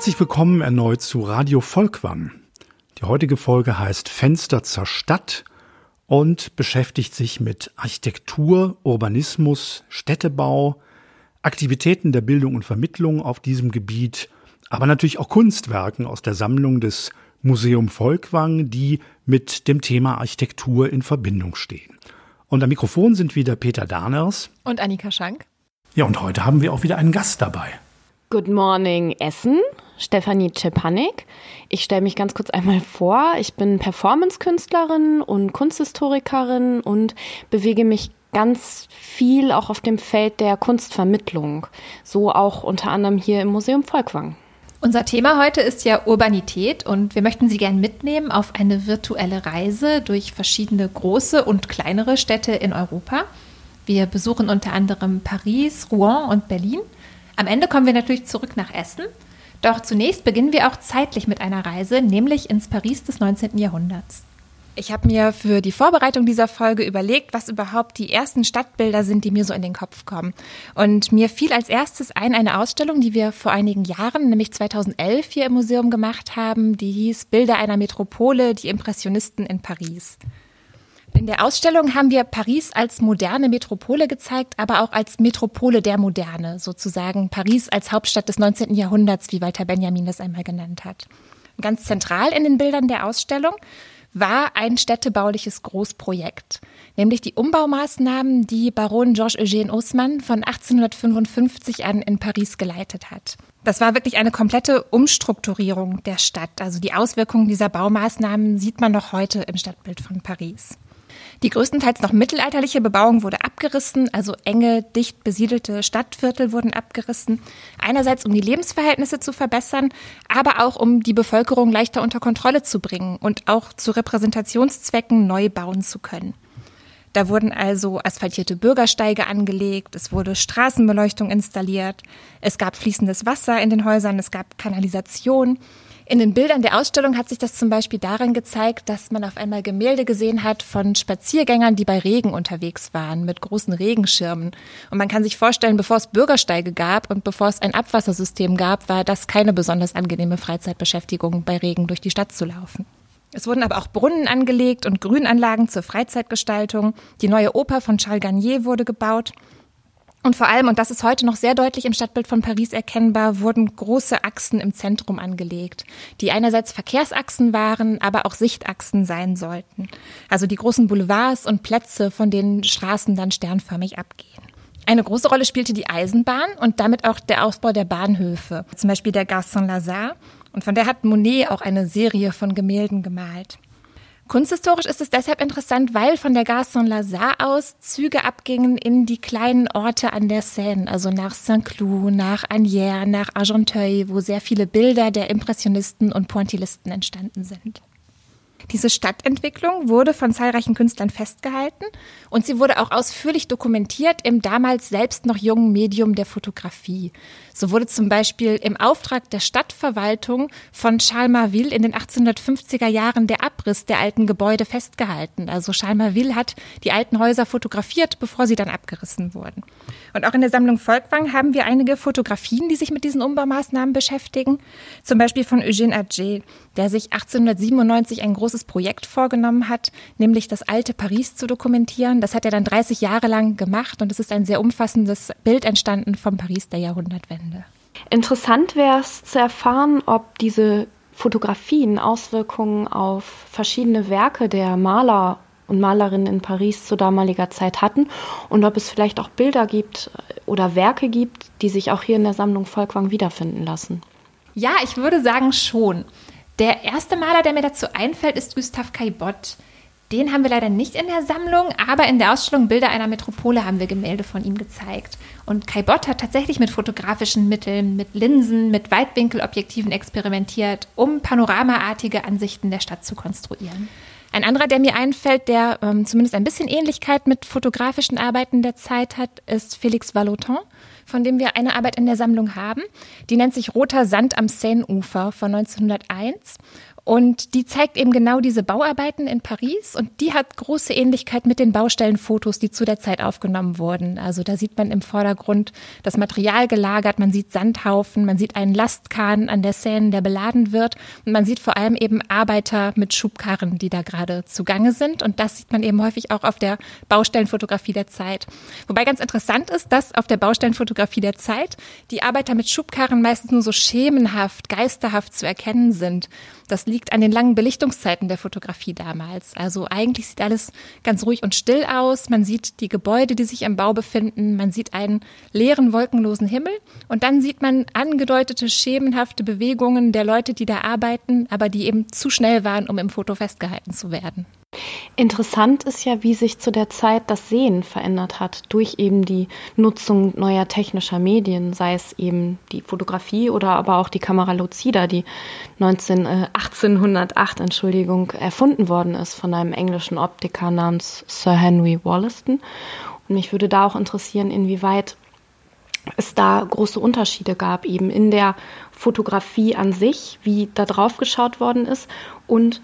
Herzlich willkommen erneut zu Radio Volkwang. Die heutige Folge heißt Fenster zur Stadt und beschäftigt sich mit Architektur, Urbanismus, Städtebau, Aktivitäten der Bildung und Vermittlung auf diesem Gebiet, aber natürlich auch Kunstwerken aus der Sammlung des Museum Volkwang, die mit dem Thema Architektur in Verbindung stehen. Und am Mikrofon sind wieder Peter Darners und Annika Schank. Ja, und heute haben wir auch wieder einen Gast dabei. Good Morning Essen, Stefanie Czepanik. Ich stelle mich ganz kurz einmal vor. Ich bin Performance-Künstlerin und Kunsthistorikerin und bewege mich ganz viel auch auf dem Feld der Kunstvermittlung. So auch unter anderem hier im Museum Volkwang. Unser Thema heute ist ja Urbanität und wir möchten Sie gern mitnehmen auf eine virtuelle Reise durch verschiedene große und kleinere Städte in Europa. Wir besuchen unter anderem Paris, Rouen und Berlin. Am Ende kommen wir natürlich zurück nach Essen. Doch zunächst beginnen wir auch zeitlich mit einer Reise, nämlich ins Paris des 19. Jahrhunderts. Ich habe mir für die Vorbereitung dieser Folge überlegt, was überhaupt die ersten Stadtbilder sind, die mir so in den Kopf kommen. Und mir fiel als erstes ein eine Ausstellung, die wir vor einigen Jahren, nämlich 2011 hier im Museum gemacht haben, die hieß Bilder einer Metropole, die Impressionisten in Paris. In der Ausstellung haben wir Paris als moderne Metropole gezeigt, aber auch als Metropole der Moderne, sozusagen Paris als Hauptstadt des 19. Jahrhunderts, wie Walter Benjamin das einmal genannt hat. Ganz zentral in den Bildern der Ausstellung war ein städtebauliches Großprojekt, nämlich die Umbaumaßnahmen, die Baron Georges-Eugène Haussmann von 1855 an in Paris geleitet hat. Das war wirklich eine komplette Umstrukturierung der Stadt. Also die Auswirkungen dieser Baumaßnahmen sieht man noch heute im Stadtbild von Paris. Die größtenteils noch mittelalterliche Bebauung wurde abgerissen, also enge, dicht besiedelte Stadtviertel wurden abgerissen. Einerseits, um die Lebensverhältnisse zu verbessern, aber auch, um die Bevölkerung leichter unter Kontrolle zu bringen und auch zu Repräsentationszwecken neu bauen zu können. Da wurden also asphaltierte Bürgersteige angelegt, es wurde Straßenbeleuchtung installiert, es gab fließendes Wasser in den Häusern, es gab Kanalisation. In den Bildern der Ausstellung hat sich das zum Beispiel darin gezeigt, dass man auf einmal Gemälde gesehen hat von Spaziergängern, die bei Regen unterwegs waren, mit großen Regenschirmen. Und man kann sich vorstellen, bevor es Bürgersteige gab und bevor es ein Abwassersystem gab, war das keine besonders angenehme Freizeitbeschäftigung, bei Regen durch die Stadt zu laufen. Es wurden aber auch Brunnen angelegt und Grünanlagen zur Freizeitgestaltung. Die neue Oper von Charles Garnier wurde gebaut. Und vor allem, und das ist heute noch sehr deutlich im Stadtbild von Paris erkennbar, wurden große Achsen im Zentrum angelegt, die einerseits Verkehrsachsen waren, aber auch Sichtachsen sein sollten. Also die großen Boulevards und Plätze, von denen Straßen dann sternförmig abgehen. Eine große Rolle spielte die Eisenbahn und damit auch der Ausbau der Bahnhöfe, zum Beispiel der Gare Saint-Lazare. Und von der hat Monet auch eine Serie von Gemälden gemalt. Kunsthistorisch ist es deshalb interessant, weil von der Gare Saint-Lazare aus Züge abgingen in die kleinen Orte an der Seine, also nach Saint-Cloud, nach Agnières, nach Argenteuil, wo sehr viele Bilder der Impressionisten und Pointillisten entstanden sind. Diese Stadtentwicklung wurde von zahlreichen Künstlern festgehalten und sie wurde auch ausführlich dokumentiert im damals selbst noch jungen Medium der Fotografie. So wurde zum Beispiel im Auftrag der Stadtverwaltung von Charles Marville in den 1850er Jahren der Abriss der alten Gebäude festgehalten. Also Charles Marville hat die alten Häuser fotografiert, bevor sie dann abgerissen wurden. Und auch in der Sammlung Volkwang haben wir einige Fotografien, die sich mit diesen Umbaumaßnahmen beschäftigen. Zum Beispiel von Eugène Adjet, der sich 1897 ein großes Projekt vorgenommen hat, nämlich das alte Paris zu dokumentieren. Das hat er dann 30 Jahre lang gemacht und es ist ein sehr umfassendes Bild entstanden vom Paris der Jahrhundertwende. Interessant wäre es zu erfahren, ob diese Fotografien Auswirkungen auf verschiedene Werke der Maler und Malerinnen in Paris zu damaliger Zeit hatten und ob es vielleicht auch Bilder gibt oder Werke gibt, die sich auch hier in der Sammlung Volkwang wiederfinden lassen. Ja, ich würde sagen schon. Der erste Maler, der mir dazu einfällt, ist Gustave Caillebotte. Den haben wir leider nicht in der Sammlung, aber in der Ausstellung Bilder einer Metropole haben wir Gemälde von ihm gezeigt. Und Caillebotte hat tatsächlich mit fotografischen Mitteln, mit Linsen, mit Weitwinkelobjektiven experimentiert, um panoramaartige Ansichten der Stadt zu konstruieren. Ein anderer, der mir einfällt, der ähm, zumindest ein bisschen Ähnlichkeit mit fotografischen Arbeiten der Zeit hat, ist Félix Vallotton von dem wir eine Arbeit in der Sammlung haben. Die nennt sich Roter Sand am Seineufer von 1901. Und die zeigt eben genau diese Bauarbeiten in Paris und die hat große Ähnlichkeit mit den Baustellenfotos, die zu der Zeit aufgenommen wurden. Also da sieht man im Vordergrund das Material gelagert, man sieht Sandhaufen, man sieht einen Lastkahn an der Seine, der beladen wird und man sieht vor allem eben Arbeiter mit Schubkarren, die da gerade zugange sind und das sieht man eben häufig auch auf der Baustellenfotografie der Zeit. Wobei ganz interessant ist, dass auf der Baustellenfotografie der Zeit die Arbeiter mit Schubkarren meistens nur so schemenhaft, geisterhaft zu erkennen sind. Das liegt an den langen Belichtungszeiten der Fotografie damals. Also eigentlich sieht alles ganz ruhig und still aus. Man sieht die Gebäude, die sich im Bau befinden. Man sieht einen leeren, wolkenlosen Himmel. Und dann sieht man angedeutete, schemenhafte Bewegungen der Leute, die da arbeiten, aber die eben zu schnell waren, um im Foto festgehalten zu werden. Interessant ist ja, wie sich zu der Zeit das Sehen verändert hat durch eben die Nutzung neuer technischer Medien, sei es eben die Fotografie oder aber auch die Kamera Lucida, die 19, äh, 1808 Entschuldigung, erfunden worden ist von einem englischen Optiker namens Sir Henry Wollaston. Und mich würde da auch interessieren, inwieweit es da große Unterschiede gab, eben in der Fotografie an sich, wie da drauf geschaut worden ist und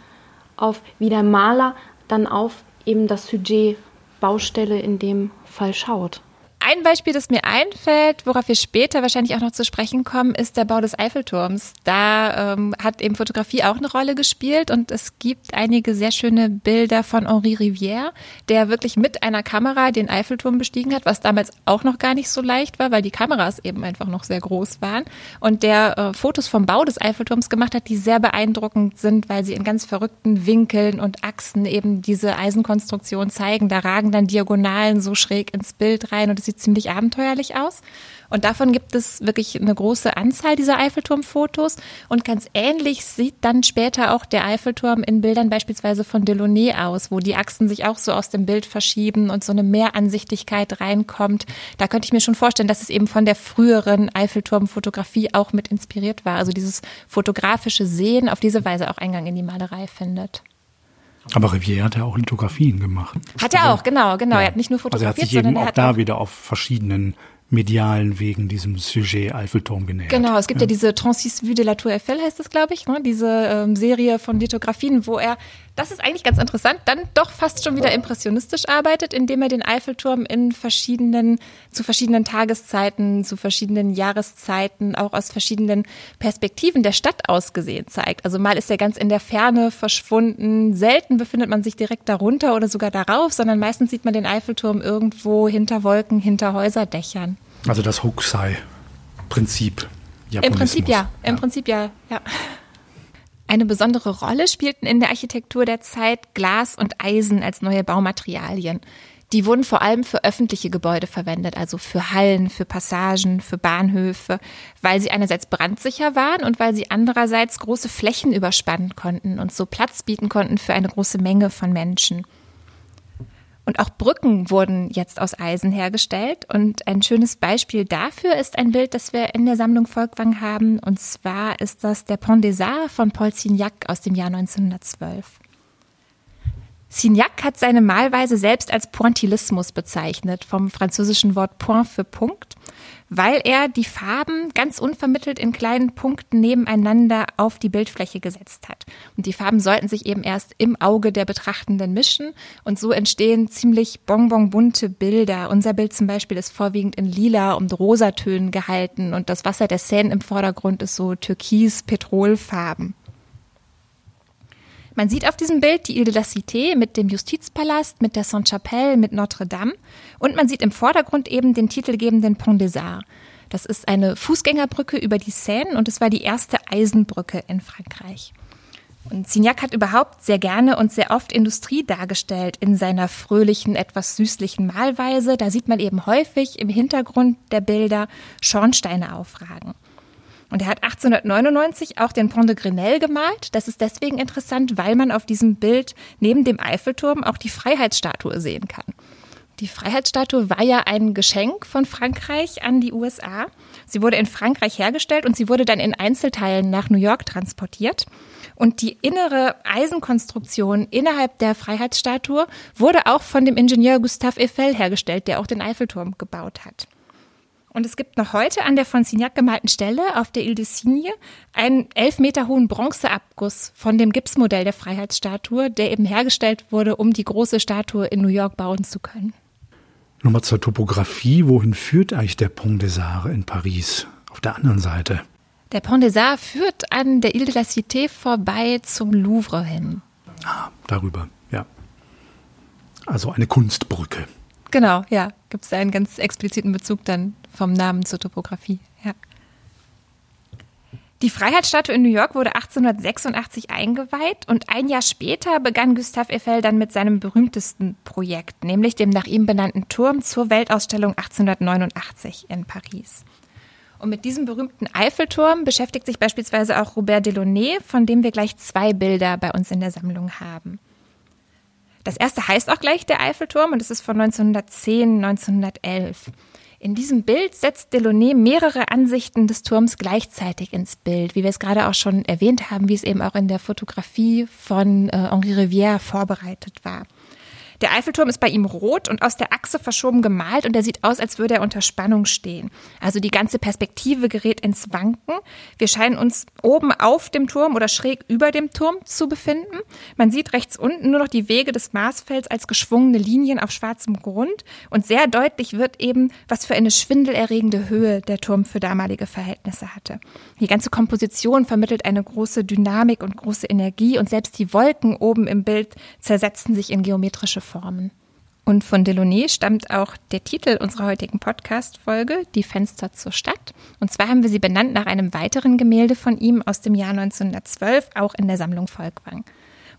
auf, wie der Maler dann auf eben das Sujet Baustelle in dem Fall schaut. Ein Beispiel, das mir einfällt, worauf wir später wahrscheinlich auch noch zu sprechen kommen, ist der Bau des Eiffelturms. Da ähm, hat eben Fotografie auch eine Rolle gespielt und es gibt einige sehr schöne Bilder von Henri Rivière, der wirklich mit einer Kamera den Eiffelturm bestiegen hat, was damals auch noch gar nicht so leicht war, weil die Kameras eben einfach noch sehr groß waren und der äh, Fotos vom Bau des Eiffelturms gemacht hat, die sehr beeindruckend sind, weil sie in ganz verrückten Winkeln und Achsen eben diese Eisenkonstruktion zeigen. Da ragen dann Diagonalen so schräg ins Bild rein und es sieht ziemlich abenteuerlich aus. Und davon gibt es wirklich eine große Anzahl dieser Eiffelturmfotos. Und ganz ähnlich sieht dann später auch der Eiffelturm in Bildern beispielsweise von Delaunay aus, wo die Achsen sich auch so aus dem Bild verschieben und so eine Mehransichtigkeit reinkommt. Da könnte ich mir schon vorstellen, dass es eben von der früheren Eiffelturmfotografie auch mit inspiriert war. Also dieses fotografische Sehen auf diese Weise auch Eingang in die Malerei findet. Aber Rivière hat ja auch Lithografien gemacht. Hat er auch, genau, genau. Ja. Er hat nicht nur fotografiert, also er hat sich eben auch da wieder auf verschiedenen medialen Wegen diesem Sujet Eiffelturm genähert. Genau, es gibt ja, ja diese Transis Vue de la Tour Eiffel, heißt das, glaube ich, ne? diese ähm, Serie von Lithografien, wo er, das ist eigentlich ganz interessant, dann doch fast schon wieder impressionistisch arbeitet, indem er den Eiffelturm in verschiedenen, zu verschiedenen Tageszeiten, zu verschiedenen Jahreszeiten, auch aus verschiedenen Perspektiven der Stadt aus gesehen zeigt. Also mal ist er ganz in der Ferne verschwunden, selten befindet man sich direkt darunter oder sogar darauf, sondern meistens sieht man den Eiffelturm irgendwo hinter Wolken, hinter Häuserdächern. Also das Hokusai-Prinzip. Im Prinzip ja. Im ja. Prinzip ja, ja. Eine besondere Rolle spielten in der Architektur der Zeit Glas und Eisen als neue Baumaterialien. Die wurden vor allem für öffentliche Gebäude verwendet, also für Hallen, für Passagen, für Bahnhöfe, weil sie einerseits brandsicher waren und weil sie andererseits große Flächen überspannen konnten und so Platz bieten konnten für eine große Menge von Menschen. Und auch Brücken wurden jetzt aus Eisen hergestellt. Und ein schönes Beispiel dafür ist ein Bild, das wir in der Sammlung Volkwang haben. Und zwar ist das der Pont des Arts von Paul Signac aus dem Jahr 1912. Signac hat seine Malweise selbst als Pointillismus bezeichnet, vom französischen Wort point für Punkt weil er die Farben ganz unvermittelt in kleinen Punkten nebeneinander auf die Bildfläche gesetzt hat. Und die Farben sollten sich eben erst im Auge der Betrachtenden mischen und so entstehen ziemlich bonbonbunte Bilder. Unser Bild zum Beispiel ist vorwiegend in lila und rosatönen gehalten und das Wasser der Seine im Vordergrund ist so türkis-petrolfarben. Man sieht auf diesem Bild die Ile de la Cité mit dem Justizpalast, mit der Sainte-Chapelle, mit Notre Dame und man sieht im Vordergrund eben den titelgebenden Pont des Arts. Das ist eine Fußgängerbrücke über die Seine und es war die erste Eisenbrücke in Frankreich. Und Signac hat überhaupt sehr gerne und sehr oft Industrie dargestellt in seiner fröhlichen, etwas süßlichen Malweise. Da sieht man eben häufig im Hintergrund der Bilder Schornsteine aufragen. Und er hat 1899 auch den Pont de Grenelle gemalt. Das ist deswegen interessant, weil man auf diesem Bild neben dem Eiffelturm auch die Freiheitsstatue sehen kann. Die Freiheitsstatue war ja ein Geschenk von Frankreich an die USA. Sie wurde in Frankreich hergestellt und sie wurde dann in Einzelteilen nach New York transportiert. Und die innere Eisenkonstruktion innerhalb der Freiheitsstatue wurde auch von dem Ingenieur Gustave Eiffel hergestellt, der auch den Eiffelturm gebaut hat. Und es gibt noch heute an der von Signac gemalten Stelle auf der Ile de Signe einen elf Meter hohen Bronzeabguss von dem Gipsmodell der Freiheitsstatue, der eben hergestellt wurde, um die große Statue in New York bauen zu können. Nochmal zur Topografie. Wohin führt eigentlich der Pont des Arts in Paris? Auf der anderen Seite. Der Pont des Arts führt an der Ile de la Cité vorbei zum Louvre hin. Ah, darüber, ja. Also eine Kunstbrücke. Genau, ja. Gibt es einen ganz expliziten Bezug dann vom Namen zur Topografie. Ja. Die Freiheitsstatue in New York wurde 1886 eingeweiht und ein Jahr später begann Gustave Eiffel dann mit seinem berühmtesten Projekt, nämlich dem nach ihm benannten Turm zur Weltausstellung 1889 in Paris. Und mit diesem berühmten Eiffelturm beschäftigt sich beispielsweise auch Robert Delaunay, von dem wir gleich zwei Bilder bei uns in der Sammlung haben. Das erste heißt auch gleich der Eiffelturm und es ist von 1910, 1911. In diesem Bild setzt Delaunay mehrere Ansichten des Turms gleichzeitig ins Bild, wie wir es gerade auch schon erwähnt haben, wie es eben auch in der Fotografie von äh, Henri Rivière vorbereitet war. Der Eiffelturm ist bei ihm rot und aus der Achse verschoben gemalt und er sieht aus, als würde er unter Spannung stehen. Also die ganze Perspektive gerät ins Wanken. Wir scheinen uns oben auf dem Turm oder schräg über dem Turm zu befinden. Man sieht rechts unten nur noch die Wege des Marsfelds als geschwungene Linien auf schwarzem Grund und sehr deutlich wird eben, was für eine schwindelerregende Höhe der Turm für damalige Verhältnisse hatte. Die ganze Komposition vermittelt eine große Dynamik und große Energie und selbst die Wolken oben im Bild zersetzen sich in geometrische Formen. Und von Delaunay stammt auch der Titel unserer heutigen Podcast-Folge, Die Fenster zur Stadt. Und zwar haben wir sie benannt nach einem weiteren Gemälde von ihm aus dem Jahr 1912, auch in der Sammlung Volkwang.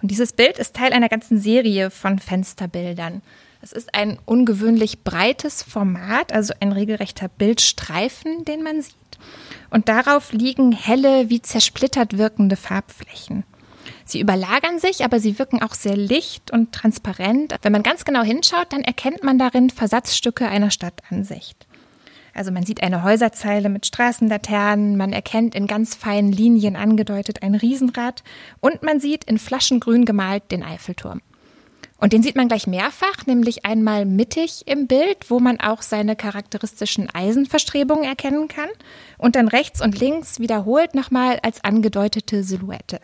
Und dieses Bild ist Teil einer ganzen Serie von Fensterbildern. Es ist ein ungewöhnlich breites Format, also ein regelrechter Bildstreifen, den man sieht. Und darauf liegen helle, wie zersplittert wirkende Farbflächen. Sie überlagern sich, aber sie wirken auch sehr licht und transparent. Wenn man ganz genau hinschaut, dann erkennt man darin Versatzstücke einer Stadtansicht. Also man sieht eine Häuserzeile mit Straßenlaternen, man erkennt in ganz feinen Linien angedeutet ein Riesenrad und man sieht in Flaschengrün gemalt den Eiffelturm. Und den sieht man gleich mehrfach, nämlich einmal mittig im Bild, wo man auch seine charakteristischen Eisenverstrebungen erkennen kann, und dann rechts und links wiederholt nochmal als angedeutete Silhouette.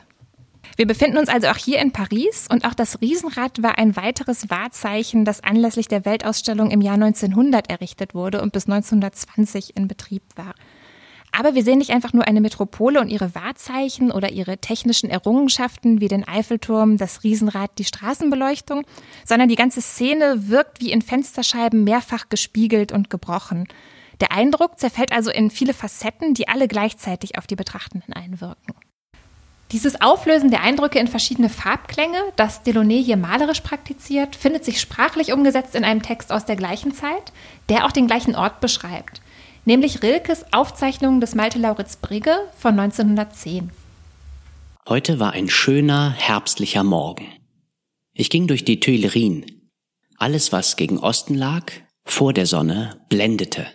Wir befinden uns also auch hier in Paris und auch das Riesenrad war ein weiteres Wahrzeichen, das anlässlich der Weltausstellung im Jahr 1900 errichtet wurde und bis 1920 in Betrieb war. Aber wir sehen nicht einfach nur eine Metropole und ihre Wahrzeichen oder ihre technischen Errungenschaften wie den Eiffelturm, das Riesenrad, die Straßenbeleuchtung, sondern die ganze Szene wirkt wie in Fensterscheiben mehrfach gespiegelt und gebrochen. Der Eindruck zerfällt also in viele Facetten, die alle gleichzeitig auf die Betrachtenden einwirken. Dieses Auflösen der Eindrücke in verschiedene Farbklänge, das Delaunay hier malerisch praktiziert, findet sich sprachlich umgesetzt in einem Text aus der gleichen Zeit, der auch den gleichen Ort beschreibt, nämlich Rilkes Aufzeichnungen des Malte Lauritz Brigge von 1910. Heute war ein schöner, herbstlicher Morgen. Ich ging durch die Tuilerien. Alles, was gegen Osten lag, vor der Sonne, blendete.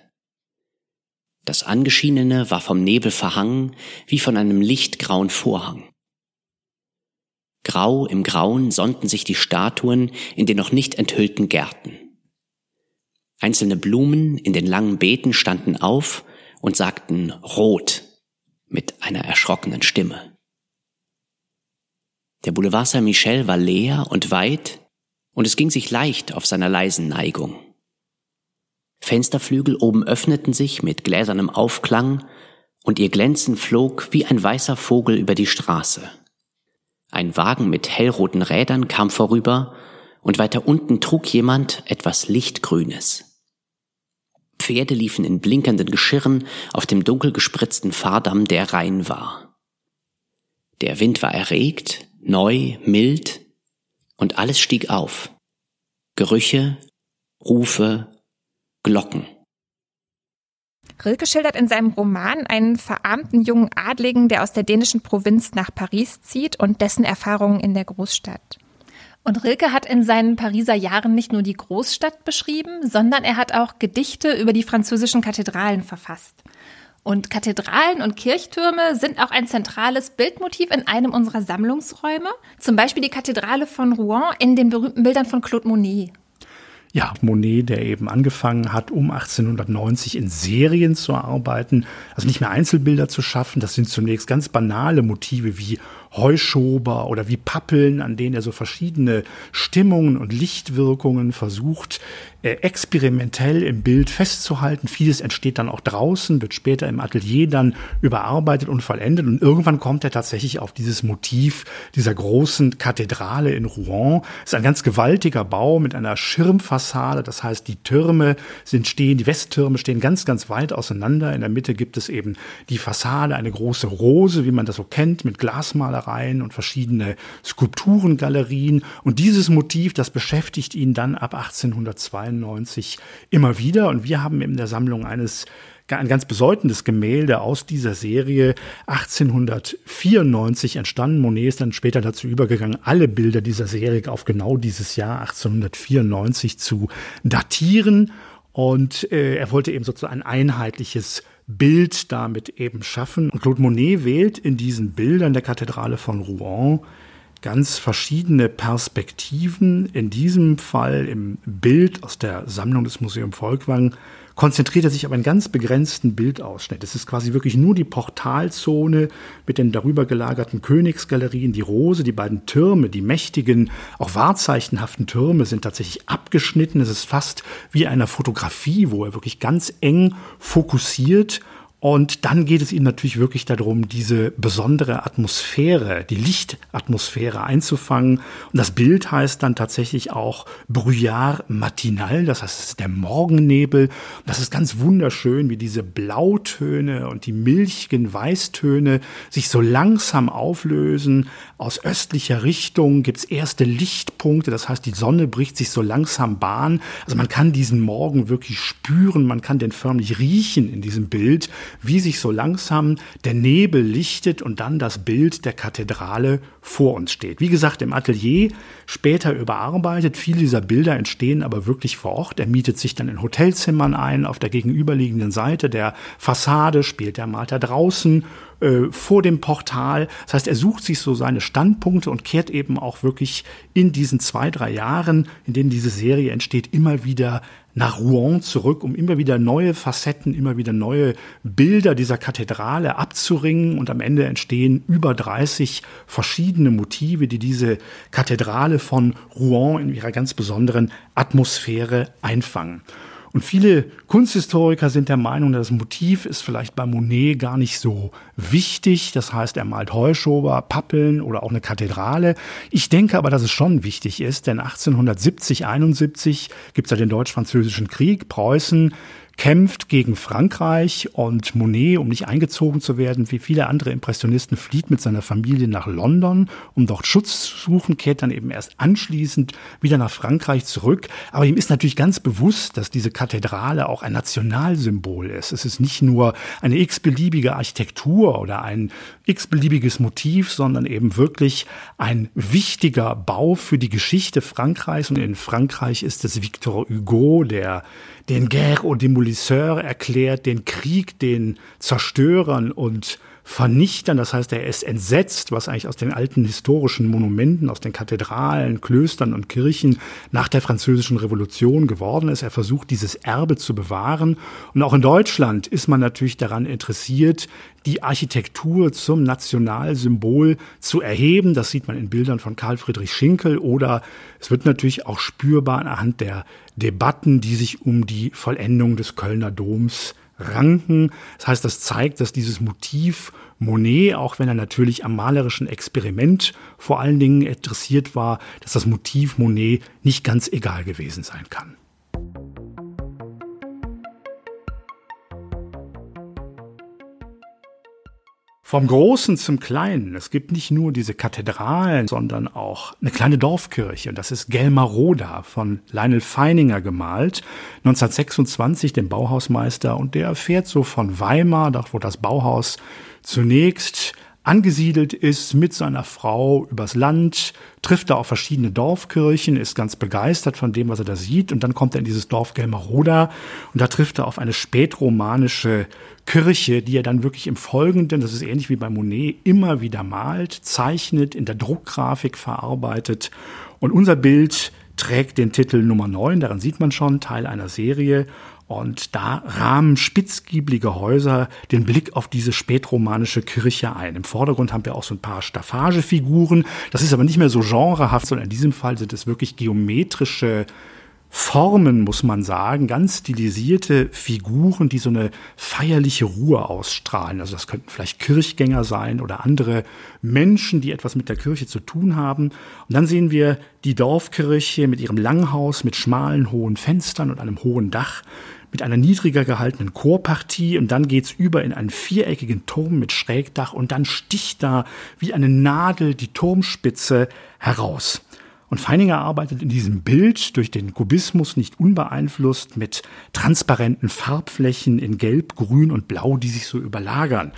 Das Angeschienene war vom Nebel verhangen, wie von einem lichtgrauen Vorhang. Grau im Grauen sonnten sich die Statuen in den noch nicht enthüllten Gärten. Einzelne Blumen in den langen Beeten standen auf und sagten Rot mit einer erschrockenen Stimme. Der Boulevard Saint-Michel war leer und weit, und es ging sich leicht auf seiner leisen Neigung. Fensterflügel oben öffneten sich mit gläsernem Aufklang, und ihr Glänzen flog wie ein weißer Vogel über die Straße. Ein Wagen mit hellroten Rädern kam vorüber, und weiter unten trug jemand etwas Lichtgrünes. Pferde liefen in blinkenden Geschirren auf dem dunkel gespritzten Fahrdamm, der rein war. Der Wind war erregt, neu, mild, und alles stieg auf. Gerüche, Rufe, Glocken. Rilke schildert in seinem Roman einen verarmten jungen Adligen, der aus der dänischen Provinz nach Paris zieht und dessen Erfahrungen in der Großstadt. Und Rilke hat in seinen Pariser Jahren nicht nur die Großstadt beschrieben, sondern er hat auch Gedichte über die französischen Kathedralen verfasst. Und Kathedralen und Kirchtürme sind auch ein zentrales Bildmotiv in einem unserer Sammlungsräume, zum Beispiel die Kathedrale von Rouen in den berühmten Bildern von Claude Monet. Ja, Monet, der eben angefangen hat, um 1890 in Serien zu arbeiten, also nicht mehr Einzelbilder zu schaffen. Das sind zunächst ganz banale Motive wie Heuschober oder wie Pappeln, an denen er so verschiedene Stimmungen und Lichtwirkungen versucht, äh, experimentell im Bild festzuhalten. Vieles entsteht dann auch draußen, wird später im Atelier dann überarbeitet und vollendet. Und irgendwann kommt er tatsächlich auf dieses Motiv dieser großen Kathedrale in Rouen. Ist ein ganz gewaltiger Bau mit einer Schirmfassade. Das heißt, die Türme sind stehen, die Westtürme stehen ganz, ganz weit auseinander. In der Mitte gibt es eben die Fassade, eine große Rose, wie man das so kennt, mit Glasmalereien und verschiedene Skulpturengalerien. Und dieses Motiv, das beschäftigt ihn dann ab 1802 1992 immer wieder. Und wir haben in der Sammlung eines ein ganz bedeutendes Gemälde aus dieser Serie 1894 entstanden. Monet ist dann später dazu übergegangen, alle Bilder dieser Serie auf genau dieses Jahr 1894 zu datieren. Und äh, er wollte eben sozusagen ein einheitliches Bild damit eben schaffen. Und Claude Monet wählt in diesen Bildern der Kathedrale von Rouen ganz verschiedene Perspektiven. In diesem Fall im Bild aus der Sammlung des Museum Volkwang konzentriert er sich auf einen ganz begrenzten Bildausschnitt. Es ist quasi wirklich nur die Portalzone mit den darüber gelagerten Königsgalerien, die Rose, die beiden Türme, die mächtigen, auch wahrzeichenhaften Türme sind tatsächlich abgeschnitten. Es ist fast wie einer Fotografie, wo er wirklich ganz eng fokussiert und dann geht es ihnen natürlich wirklich darum, diese besondere Atmosphäre, die Lichtatmosphäre einzufangen. Und das Bild heißt dann tatsächlich auch Brouillard matinal, das heißt, es ist der Morgennebel. Das ist ganz wunderschön, wie diese Blautöne und die milchigen Weißtöne sich so langsam auflösen. Aus östlicher Richtung gibt's erste Lichtpunkte, das heißt, die Sonne bricht sich so langsam Bahn. Also man kann diesen Morgen wirklich spüren, man kann den förmlich riechen in diesem Bild wie sich so langsam der Nebel lichtet und dann das Bild der Kathedrale vor uns steht. Wie gesagt, im Atelier später überarbeitet. Viele dieser Bilder entstehen aber wirklich vor Ort. Er mietet sich dann in Hotelzimmern ein. Auf der gegenüberliegenden Seite der Fassade spielt er, malt er draußen äh, vor dem Portal. Das heißt, er sucht sich so seine Standpunkte und kehrt eben auch wirklich in diesen zwei, drei Jahren, in denen diese Serie entsteht, immer wieder nach Rouen zurück, um immer wieder neue Facetten, immer wieder neue Bilder dieser Kathedrale abzuringen. Und am Ende entstehen über 30 verschiedene Motive, die diese Kathedrale von Rouen in ihrer ganz besonderen Atmosphäre einfangen. Und viele Kunsthistoriker sind der Meinung, das Motiv ist vielleicht bei Monet gar nicht so wichtig. Das heißt, er malt Heuschober, Pappeln oder auch eine Kathedrale. Ich denke aber, dass es schon wichtig ist, denn 1870, 71 gibt es ja den Deutsch-Französischen Krieg. Preußen kämpft gegen Frankreich und Monet, um nicht eingezogen zu werden, wie viele andere Impressionisten, flieht mit seiner Familie nach London, um dort Schutz zu suchen, kehrt dann eben erst anschließend wieder nach Frankreich zurück. Aber ihm ist natürlich ganz bewusst, dass diese Kathedrale auch ein Nationalsymbol ist. Es ist nicht nur eine x-beliebige Architektur oder ein x-beliebiges Motiv, sondern eben wirklich ein wichtiger Bau für die Geschichte Frankreichs. Und in Frankreich ist es Victor Hugo, der den Guerre aux Démolisseurs erklärt, den Krieg den Zerstörern und Vernichtern. Das heißt, er ist entsetzt, was eigentlich aus den alten historischen Monumenten, aus den Kathedralen, Klöstern und Kirchen nach der französischen Revolution geworden ist. Er versucht, dieses Erbe zu bewahren. Und auch in Deutschland ist man natürlich daran interessiert, die Architektur zum Nationalsymbol zu erheben. Das sieht man in Bildern von Karl Friedrich Schinkel oder es wird natürlich auch spürbar anhand der Debatten, die sich um die Vollendung des Kölner Doms ranken. Das heißt, das zeigt, dass dieses Motiv Monet, auch wenn er natürlich am malerischen Experiment vor allen Dingen interessiert war, dass das Motiv Monet nicht ganz egal gewesen sein kann. Vom Großen zum Kleinen. Es gibt nicht nur diese Kathedralen, sondern auch eine kleine Dorfkirche. Das ist Gelmaroda von Lionel Feininger gemalt. 1926 dem Bauhausmeister. Und der fährt so von Weimar, dort wo das Bauhaus zunächst angesiedelt ist mit seiner Frau übers Land, trifft da auf verschiedene Dorfkirchen, ist ganz begeistert von dem, was er da sieht. Und dann kommt er in dieses Dorf Gelmaroda und da trifft er auf eine spätromanische Kirche, die er dann wirklich im Folgenden, das ist ähnlich wie bei Monet, immer wieder malt, zeichnet, in der Druckgrafik verarbeitet. Und unser Bild trägt den Titel Nummer 9, daran sieht man schon, Teil einer Serie. Und da rahmen spitzgieblige Häuser den Blick auf diese spätromanische Kirche ein. Im Vordergrund haben wir auch so ein paar Staffagefiguren. Das ist aber nicht mehr so genrehaft, sondern in diesem Fall sind es wirklich geometrische Formen, muss man sagen, ganz stilisierte Figuren, die so eine feierliche Ruhe ausstrahlen. Also das könnten vielleicht Kirchgänger sein oder andere Menschen, die etwas mit der Kirche zu tun haben. Und dann sehen wir die Dorfkirche mit ihrem Langhaus, mit schmalen, hohen Fenstern und einem hohen Dach, mit einer niedriger gehaltenen Chorpartie und dann geht's über in einen viereckigen Turm mit Schrägdach und dann sticht da wie eine Nadel die Turmspitze heraus. Und Feininger arbeitet in diesem Bild durch den Kubismus nicht unbeeinflusst mit transparenten Farbflächen in Gelb, Grün und Blau, die sich so überlagern.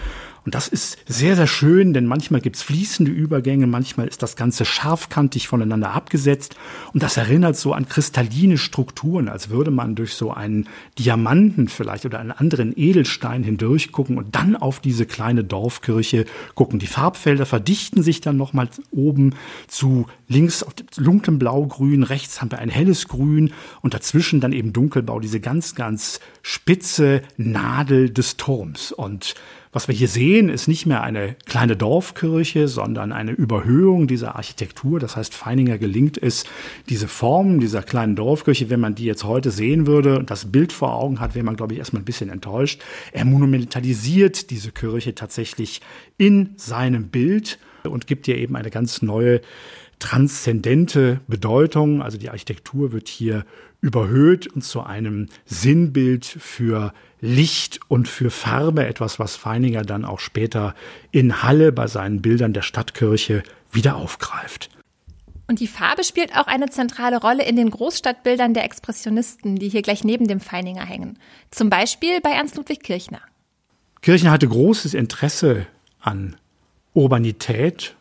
Und das ist sehr, sehr schön, denn manchmal gibt's fließende Übergänge, manchmal ist das Ganze scharfkantig voneinander abgesetzt. Und das erinnert so an kristalline Strukturen, als würde man durch so einen Diamanten vielleicht oder einen anderen Edelstein hindurch gucken und dann auf diese kleine Dorfkirche gucken. Die Farbfelder verdichten sich dann nochmal oben zu links auf dunklem Blaugrün, rechts haben wir ein helles Grün und dazwischen dann eben Dunkelbau, diese ganz, ganz spitze Nadel des Turms. Und was wir hier sehen, ist nicht mehr eine kleine Dorfkirche, sondern eine Überhöhung dieser Architektur. Das heißt, Feininger gelingt es, diese Form dieser kleinen Dorfkirche, wenn man die jetzt heute sehen würde das Bild vor Augen hat, wäre man, glaube ich, erstmal ein bisschen enttäuscht. Er monumentalisiert diese Kirche tatsächlich in seinem Bild und gibt ihr eben eine ganz neue transzendente Bedeutung. Also die Architektur wird hier überhöht und zu einem Sinnbild für Licht und für Farbe, etwas, was Feininger dann auch später in Halle bei seinen Bildern der Stadtkirche wieder aufgreift. Und die Farbe spielt auch eine zentrale Rolle in den Großstadtbildern der Expressionisten, die hier gleich neben dem Feininger hängen. Zum Beispiel bei Ernst Ludwig Kirchner. Kirchner hatte großes Interesse an Urbanität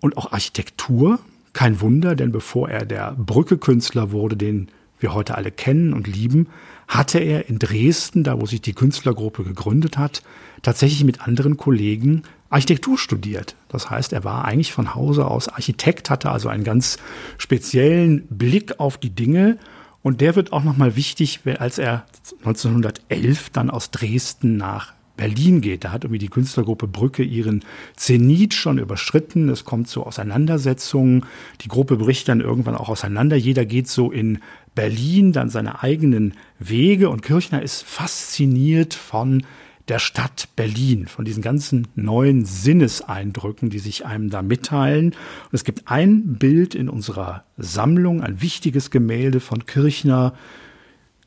und auch Architektur. Kein Wunder, denn bevor er der Brückekünstler wurde, den wir heute alle kennen und lieben, hatte er in Dresden, da wo sich die Künstlergruppe gegründet hat, tatsächlich mit anderen Kollegen Architektur studiert. Das heißt, er war eigentlich von Hause aus Architekt, hatte also einen ganz speziellen Blick auf die Dinge und der wird auch nochmal wichtig, als er 1911 dann aus Dresden nach Berlin geht. Da hat irgendwie die Künstlergruppe Brücke ihren Zenit schon überschritten. Es kommt zu Auseinandersetzungen. Die Gruppe bricht dann irgendwann auch auseinander. Jeder geht so in Berlin dann seine eigenen Wege und Kirchner ist fasziniert von der Stadt Berlin, von diesen ganzen neuen Sinneseindrücken, die sich einem da mitteilen. Und es gibt ein Bild in unserer Sammlung, ein wichtiges Gemälde von Kirchner,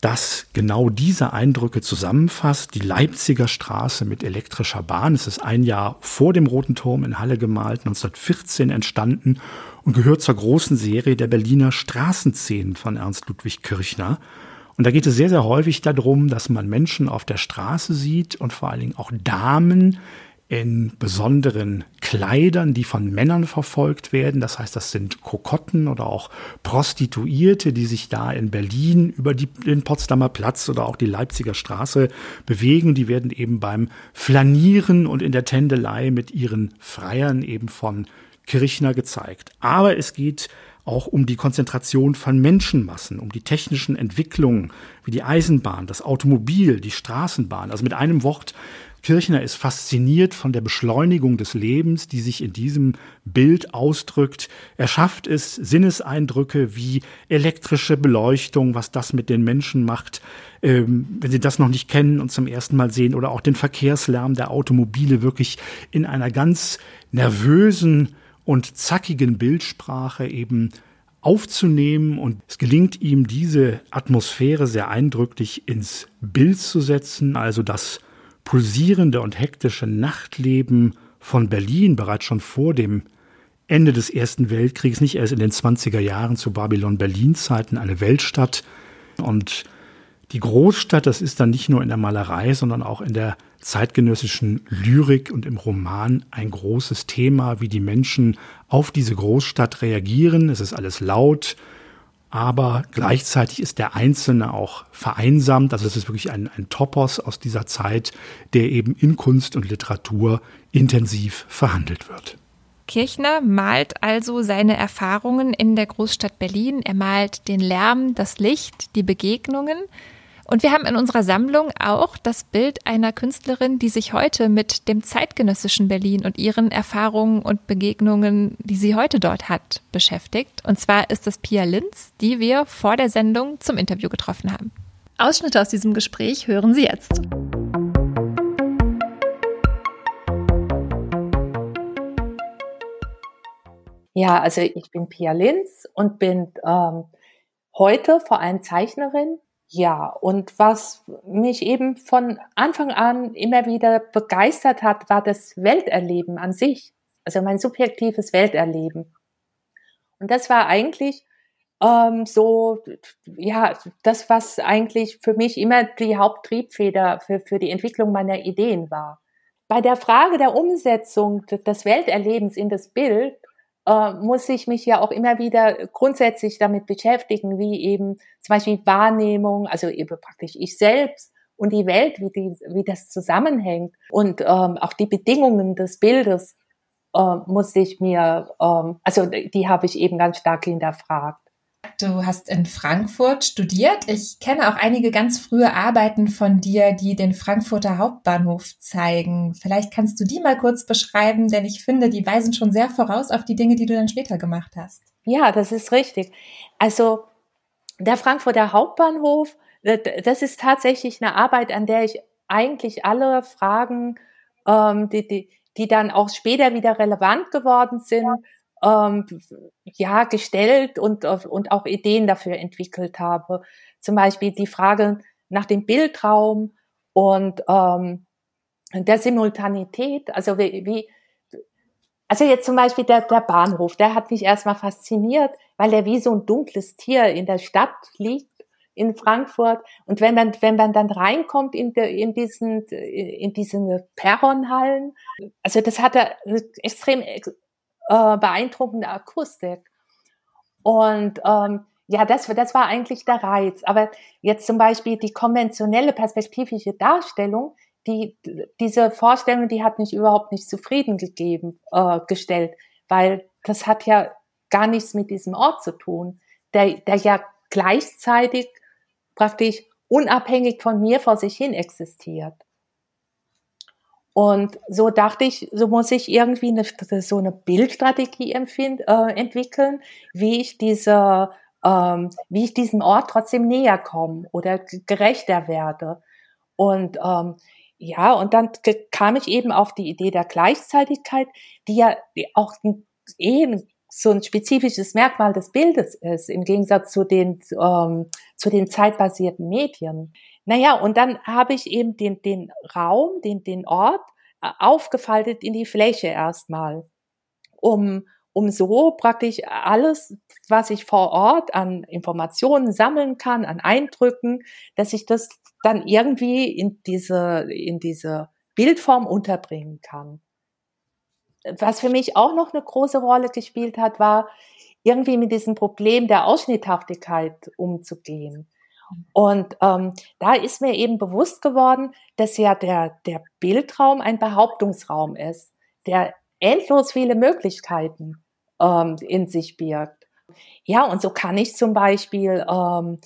das genau diese Eindrücke zusammenfasst. Die Leipziger Straße mit elektrischer Bahn. Es ist ein Jahr vor dem Roten Turm in Halle gemalt, 1914 entstanden und gehört zur großen Serie der Berliner Straßenszenen von Ernst Ludwig Kirchner. Und da geht es sehr, sehr häufig darum, dass man Menschen auf der Straße sieht und vor allen Dingen auch Damen, in besonderen Kleidern, die von Männern verfolgt werden. Das heißt, das sind Kokotten oder auch Prostituierte, die sich da in Berlin über die, den Potsdamer Platz oder auch die Leipziger Straße bewegen. Die werden eben beim Flanieren und in der Tändelei mit ihren Freiern eben von Kirchner gezeigt. Aber es geht auch um die Konzentration von Menschenmassen, um die technischen Entwicklungen wie die Eisenbahn, das Automobil, die Straßenbahn. Also mit einem Wort, Kirchner ist fasziniert von der Beschleunigung des Lebens, die sich in diesem Bild ausdrückt. Er schafft es, Sinneseindrücke wie elektrische Beleuchtung, was das mit den Menschen macht, ähm, wenn sie das noch nicht kennen und zum ersten Mal sehen, oder auch den Verkehrslärm der Automobile wirklich in einer ganz nervösen und zackigen Bildsprache eben aufzunehmen und es gelingt ihm, diese Atmosphäre sehr eindrücklich ins Bild zu setzen, also das pulsierende und hektische Nachtleben von Berlin bereits schon vor dem Ende des Ersten Weltkriegs, nicht erst in den 20er Jahren zu Babylon-Berlin-Zeiten eine Weltstadt. Und die Großstadt, das ist dann nicht nur in der Malerei, sondern auch in der zeitgenössischen Lyrik und im Roman ein großes Thema, wie die Menschen auf diese Großstadt reagieren. Es ist alles laut, aber gleichzeitig ist der Einzelne auch vereinsamt. Also es ist wirklich ein, ein Topos aus dieser Zeit, der eben in Kunst und Literatur intensiv verhandelt wird. Kirchner malt also seine Erfahrungen in der Großstadt Berlin. Er malt den Lärm, das Licht, die Begegnungen. Und wir haben in unserer Sammlung auch das Bild einer Künstlerin, die sich heute mit dem zeitgenössischen Berlin und ihren Erfahrungen und Begegnungen, die sie heute dort hat, beschäftigt. Und zwar ist es Pia Linz, die wir vor der Sendung zum Interview getroffen haben. Ausschnitte aus diesem Gespräch hören Sie jetzt. Ja, also ich bin Pia Linz und bin ähm, heute vor allem Zeichnerin. Ja, und was mich eben von Anfang an immer wieder begeistert hat, war das Welterleben an sich. Also mein subjektives Welterleben. Und das war eigentlich ähm, so, ja, das, was eigentlich für mich immer die Haupttriebfeder für, für die Entwicklung meiner Ideen war. Bei der Frage der Umsetzung des Welterlebens in das Bild äh, muss ich mich ja auch immer wieder grundsätzlich damit beschäftigen, wie eben zum Beispiel Wahrnehmung, also eben praktisch ich selbst und die Welt, wie, die, wie das zusammenhängt und ähm, auch die Bedingungen des Bildes äh, muss ich mir, ähm, also die habe ich eben ganz stark hinterfragt. Du hast in Frankfurt studiert. Ich kenne auch einige ganz frühe Arbeiten von dir, die den Frankfurter Hauptbahnhof zeigen. Vielleicht kannst du die mal kurz beschreiben, denn ich finde, die weisen schon sehr voraus auf die Dinge, die du dann später gemacht hast. Ja, das ist richtig. Also der Frankfurter Hauptbahnhof, das ist tatsächlich eine Arbeit, an der ich eigentlich alle Fragen, ähm, die, die, die dann auch später wieder relevant geworden sind, ähm, ja gestellt und, und auch Ideen dafür entwickelt habe. Zum Beispiel die Frage nach dem Bildraum und ähm, der Simultanität. Also wie, wie also jetzt zum Beispiel der, der Bahnhof, der hat mich erstmal fasziniert, weil er wie so ein dunkles Tier in der Stadt liegt in Frankfurt. Und wenn man, wenn man dann reinkommt in, de, in diesen, in diesen Perronhallen, also das hat er extrem äh, beeindruckende Akustik. Und ähm, ja, das, das war eigentlich der Reiz. Aber jetzt zum Beispiel die konventionelle perspektivische Darstellung, die, diese Vorstellung, die hat mich überhaupt nicht zufrieden gegeben, äh, gestellt, weil das hat ja gar nichts mit diesem Ort zu tun, der, der ja gleichzeitig praktisch unabhängig von mir vor sich hin existiert. Und so dachte ich, so muss ich irgendwie eine, so eine Bildstrategie empfind, äh, entwickeln, wie ich diese, ähm, wie ich diesem Ort trotzdem näher komme oder gerechter werde. Und ähm, ja, und dann kam ich eben auf die Idee der Gleichzeitigkeit, die ja auch eh so ein spezifisches Merkmal des Bildes ist, im Gegensatz zu den, ähm, zu den zeitbasierten Medien. Naja, und dann habe ich eben den, den Raum, den, den Ort äh, aufgefaltet in die Fläche erstmal, um, um so praktisch alles, was ich vor Ort an Informationen sammeln kann, an Eindrücken, dass ich das dann irgendwie in diese, in diese Bildform unterbringen kann. Was für mich auch noch eine große Rolle gespielt hat, war irgendwie mit diesem Problem der Ausschnitthaftigkeit umzugehen. Und ähm, da ist mir eben bewusst geworden, dass ja der, der Bildraum ein Behauptungsraum ist, der endlos viele Möglichkeiten ähm, in sich birgt. Ja, und so kann ich zum Beispiel ähm,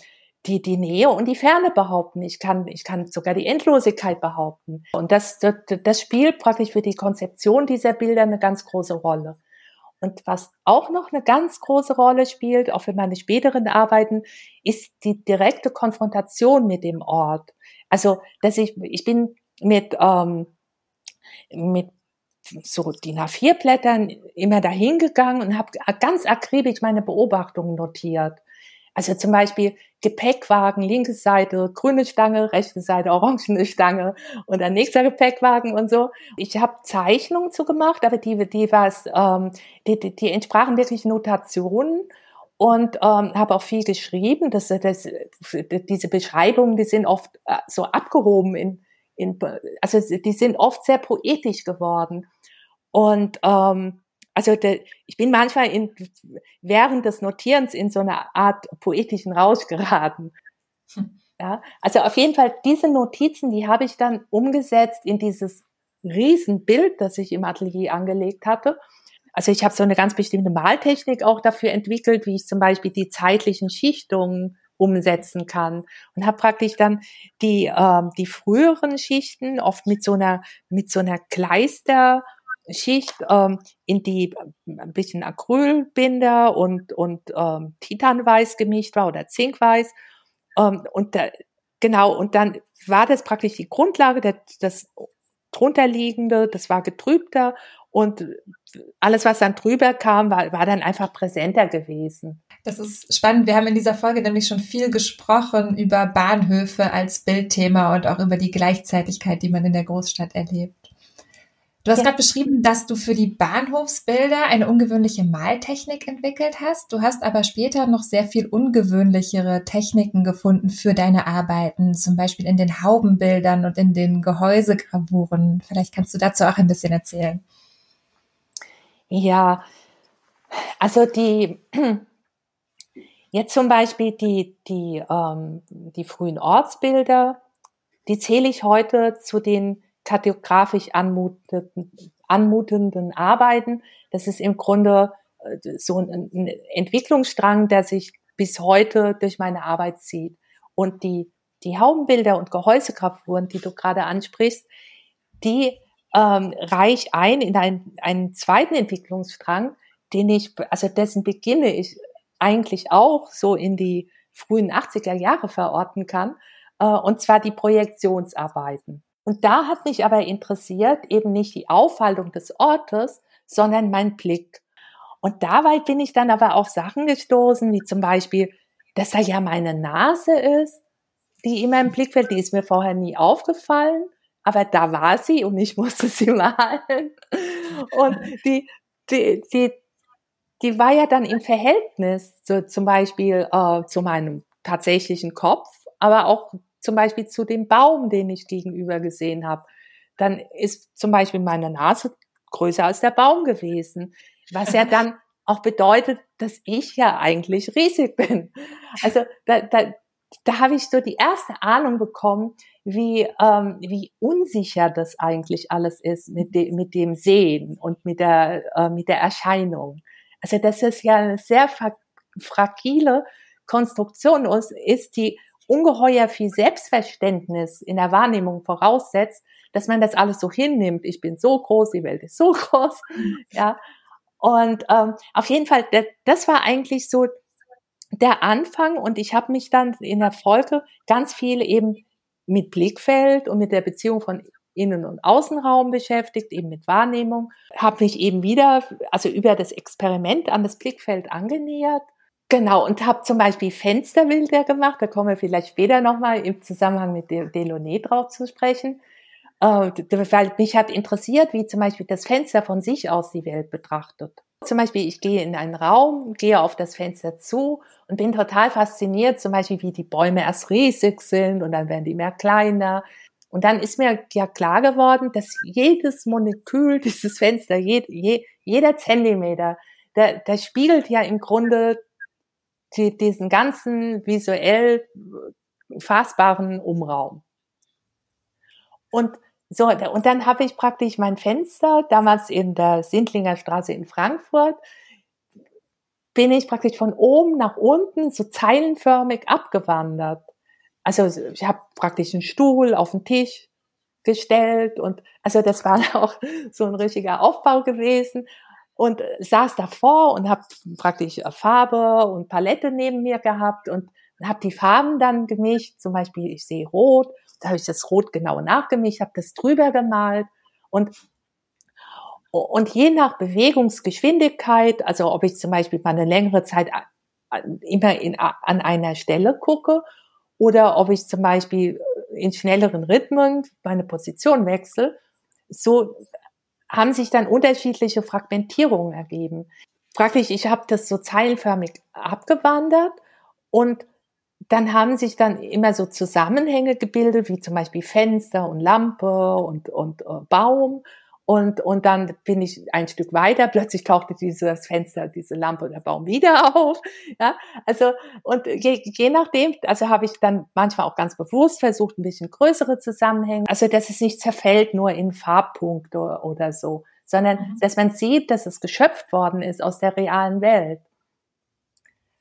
die, die Nähe und die Ferne behaupten. Ich kann, ich kann sogar die Endlosigkeit behaupten. Und das, das, das spielt praktisch für die Konzeption dieser Bilder eine ganz große Rolle. Und was auch noch eine ganz große Rolle spielt, auch für meine späteren Arbeiten, ist die direkte Konfrontation mit dem Ort. Also, dass ich, ich bin mit, ähm, mit so DIN A4-Blättern immer dahin gegangen und habe ganz akribisch meine Beobachtungen notiert. Also zum Beispiel Gepäckwagen, linke Seite, grüne Stange, rechte Seite, orangene Stange und dann nächster Gepäckwagen und so. Ich habe Zeichnungen zu gemacht, aber die, die, was, ähm, die, die, die entsprachen wirklich Notationen und ähm, habe auch viel geschrieben. Das, das, diese Beschreibungen, die sind oft äh, so abgehoben in, in, also die sind oft sehr poetisch geworden. Und ähm, also de, ich bin manchmal in, während des Notierens in so eine Art poetischen Rausch geraten. Ja, also auf jeden Fall diese Notizen, die habe ich dann umgesetzt in dieses Riesenbild, das ich im Atelier angelegt hatte. also ich habe so eine ganz bestimmte Maltechnik auch dafür entwickelt, wie ich zum Beispiel die zeitlichen Schichtungen umsetzen kann und habe praktisch dann die ähm, die früheren Schichten oft mit so einer mit so einer Kleister Schicht ähm, in die ein bisschen Acrylbinder und und ähm, Titanweiß gemischt war oder Zinkweiß ähm, und da, genau und dann war das praktisch die Grundlage der, das drunterliegende das war getrübter und alles, was dann drüber kam, war, war dann einfach präsenter gewesen. Das ist spannend. Wir haben in dieser Folge nämlich schon viel gesprochen über Bahnhöfe als Bildthema und auch über die Gleichzeitigkeit, die man in der Großstadt erlebt. Du hast ja. gerade beschrieben, dass du für die Bahnhofsbilder eine ungewöhnliche Maltechnik entwickelt hast. Du hast aber später noch sehr viel ungewöhnlichere Techniken gefunden für deine Arbeiten, zum Beispiel in den Haubenbildern und in den Gehäusegravuren. Vielleicht kannst du dazu auch ein bisschen erzählen. Ja, also die, jetzt zum Beispiel die, die, ähm, die frühen Ortsbilder, die zähle ich heute zu den kartografisch anmutenden, anmutenden Arbeiten. Das ist im Grunde äh, so ein, ein Entwicklungsstrang, der sich bis heute durch meine Arbeit zieht. Und die, die Haubenbilder und Gehäusegrafuren, die du gerade ansprichst, die ähm, reich ein in einen, einen zweiten Entwicklungsstrang, den ich, also dessen beginne ich eigentlich auch so in die frühen 80er Jahre verorten kann, äh, und zwar die Projektionsarbeiten. Und da hat mich aber interessiert eben nicht die Aufhaltung des Ortes, sondern mein Blick. Und dabei bin ich dann aber auf Sachen gestoßen, wie zum Beispiel, dass da ja meine Nase ist, die immer im Blick fällt, die ist mir vorher nie aufgefallen aber da war sie und ich musste sie malen. Und die, die, die, die war ja dann im Verhältnis zu, zum Beispiel äh, zu meinem tatsächlichen Kopf, aber auch zum Beispiel zu dem Baum, den ich gegenüber gesehen habe. Dann ist zum Beispiel meine Nase größer als der Baum gewesen, was ja dann auch bedeutet, dass ich ja eigentlich riesig bin. Also da, da, da habe ich so die erste Ahnung bekommen, wie, ähm, wie unsicher das eigentlich alles ist mit, de mit dem Sehen und mit der, äh, mit der Erscheinung. Also das ist ja eine sehr fragile Konstruktion ist, ist, die ungeheuer viel Selbstverständnis in der Wahrnehmung voraussetzt, dass man das alles so hinnimmt. Ich bin so groß, die Welt ist so groß, ja. Und ähm, auf jeden Fall, das war eigentlich so der Anfang und ich habe mich dann in der Folge ganz viel eben mit Blickfeld und mit der Beziehung von Innen- und Außenraum beschäftigt, eben mit Wahrnehmung, habe mich eben wieder, also über das Experiment an das Blickfeld angenähert. Genau, und habe zum Beispiel Fensterbilder gemacht, da kommen wir vielleicht später nochmal im Zusammenhang mit Delaunay drauf zu sprechen. Äh, weil mich hat interessiert, wie zum Beispiel das Fenster von sich aus die Welt betrachtet. Zum Beispiel, ich gehe in einen Raum, gehe auf das Fenster zu und bin total fasziniert, zum Beispiel, wie die Bäume erst riesig sind und dann werden die mehr kleiner. Und dann ist mir ja klar geworden, dass jedes Molekül dieses Fenster, je, je, jeder Zentimeter, der, der spiegelt ja im Grunde die, diesen ganzen visuell fassbaren Umraum. Und so, und dann habe ich praktisch mein Fenster, damals in der Sindlinger Straße in Frankfurt, bin ich praktisch von oben nach unten so zeilenförmig abgewandert. Also ich habe praktisch einen Stuhl auf den Tisch gestellt und also das war auch so ein richtiger Aufbau gewesen und saß davor und habe praktisch Farbe und Palette neben mir gehabt und habe die Farben dann gemischt. Zum Beispiel ich sehe Rot da habe ich das Rot genau nachgemischt, habe das drüber gemalt und und je nach Bewegungsgeschwindigkeit, also ob ich zum Beispiel mal eine längere Zeit immer in, an einer Stelle gucke oder ob ich zum Beispiel in schnelleren Rhythmen meine Position wechsle, so haben sich dann unterschiedliche Fragmentierungen ergeben. Praktisch, ich habe das so zeilenförmig abgewandert und dann haben sich dann immer so Zusammenhänge gebildet, wie zum Beispiel Fenster und Lampe und, und äh, Baum. Und, und dann bin ich ein Stück weiter, plötzlich tauchte dieses Fenster, diese Lampe oder Baum wieder auf. Ja, also, und je, je nachdem, also habe ich dann manchmal auch ganz bewusst versucht, ein bisschen größere Zusammenhänge. Also, dass es nicht zerfällt nur in Farbpunkte oder so, sondern mhm. dass man sieht, dass es geschöpft worden ist aus der realen Welt.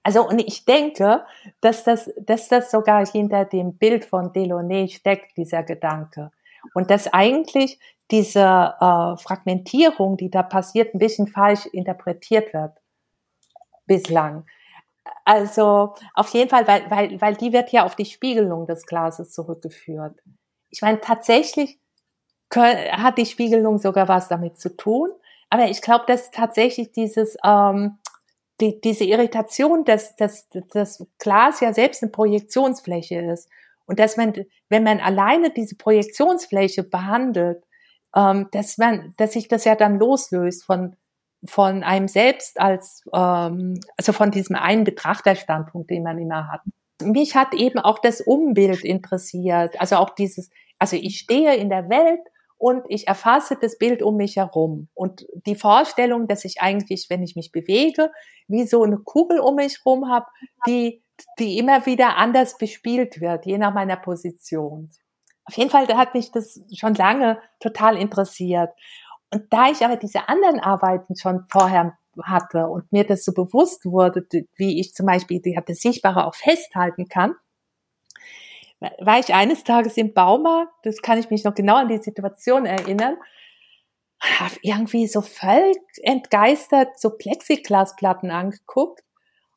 Also, und ich denke, dass das, dass das sogar hinter dem Bild von Delaunay steckt, dieser Gedanke. Und dass eigentlich diese äh, Fragmentierung, die da passiert, ein bisschen falsch interpretiert wird bislang. Also auf jeden Fall, weil, weil, weil die wird ja auf die Spiegelung des Glases zurückgeführt. Ich meine, tatsächlich hat die Spiegelung sogar was damit zu tun, aber ich glaube, dass tatsächlich dieses ähm, die, diese Irritation, dass, dass das Glas ja selbst eine Projektionsfläche ist und dass man, wenn man alleine diese Projektionsfläche behandelt, ähm, dass man, dass sich das ja dann loslöst von von einem selbst als ähm, also von diesem einen Betrachterstandpunkt, den man immer hat. Mich hat eben auch das Umbild interessiert, also auch dieses, also ich stehe in der Welt und ich erfasse das Bild um mich herum. Und die Vorstellung, dass ich eigentlich, wenn ich mich bewege, wie so eine Kugel um mich herum habe, die, die immer wieder anders bespielt wird, je nach meiner Position. Auf jeden Fall hat mich das schon lange total interessiert. Und da ich aber diese anderen Arbeiten schon vorher hatte und mir das so bewusst wurde, wie ich zum Beispiel die, das Sichtbare auch festhalten kann, war ich eines Tages im Baumarkt, das kann ich mich noch genau an die Situation erinnern, habe irgendwie so völlig entgeistert so Plexiglasplatten angeguckt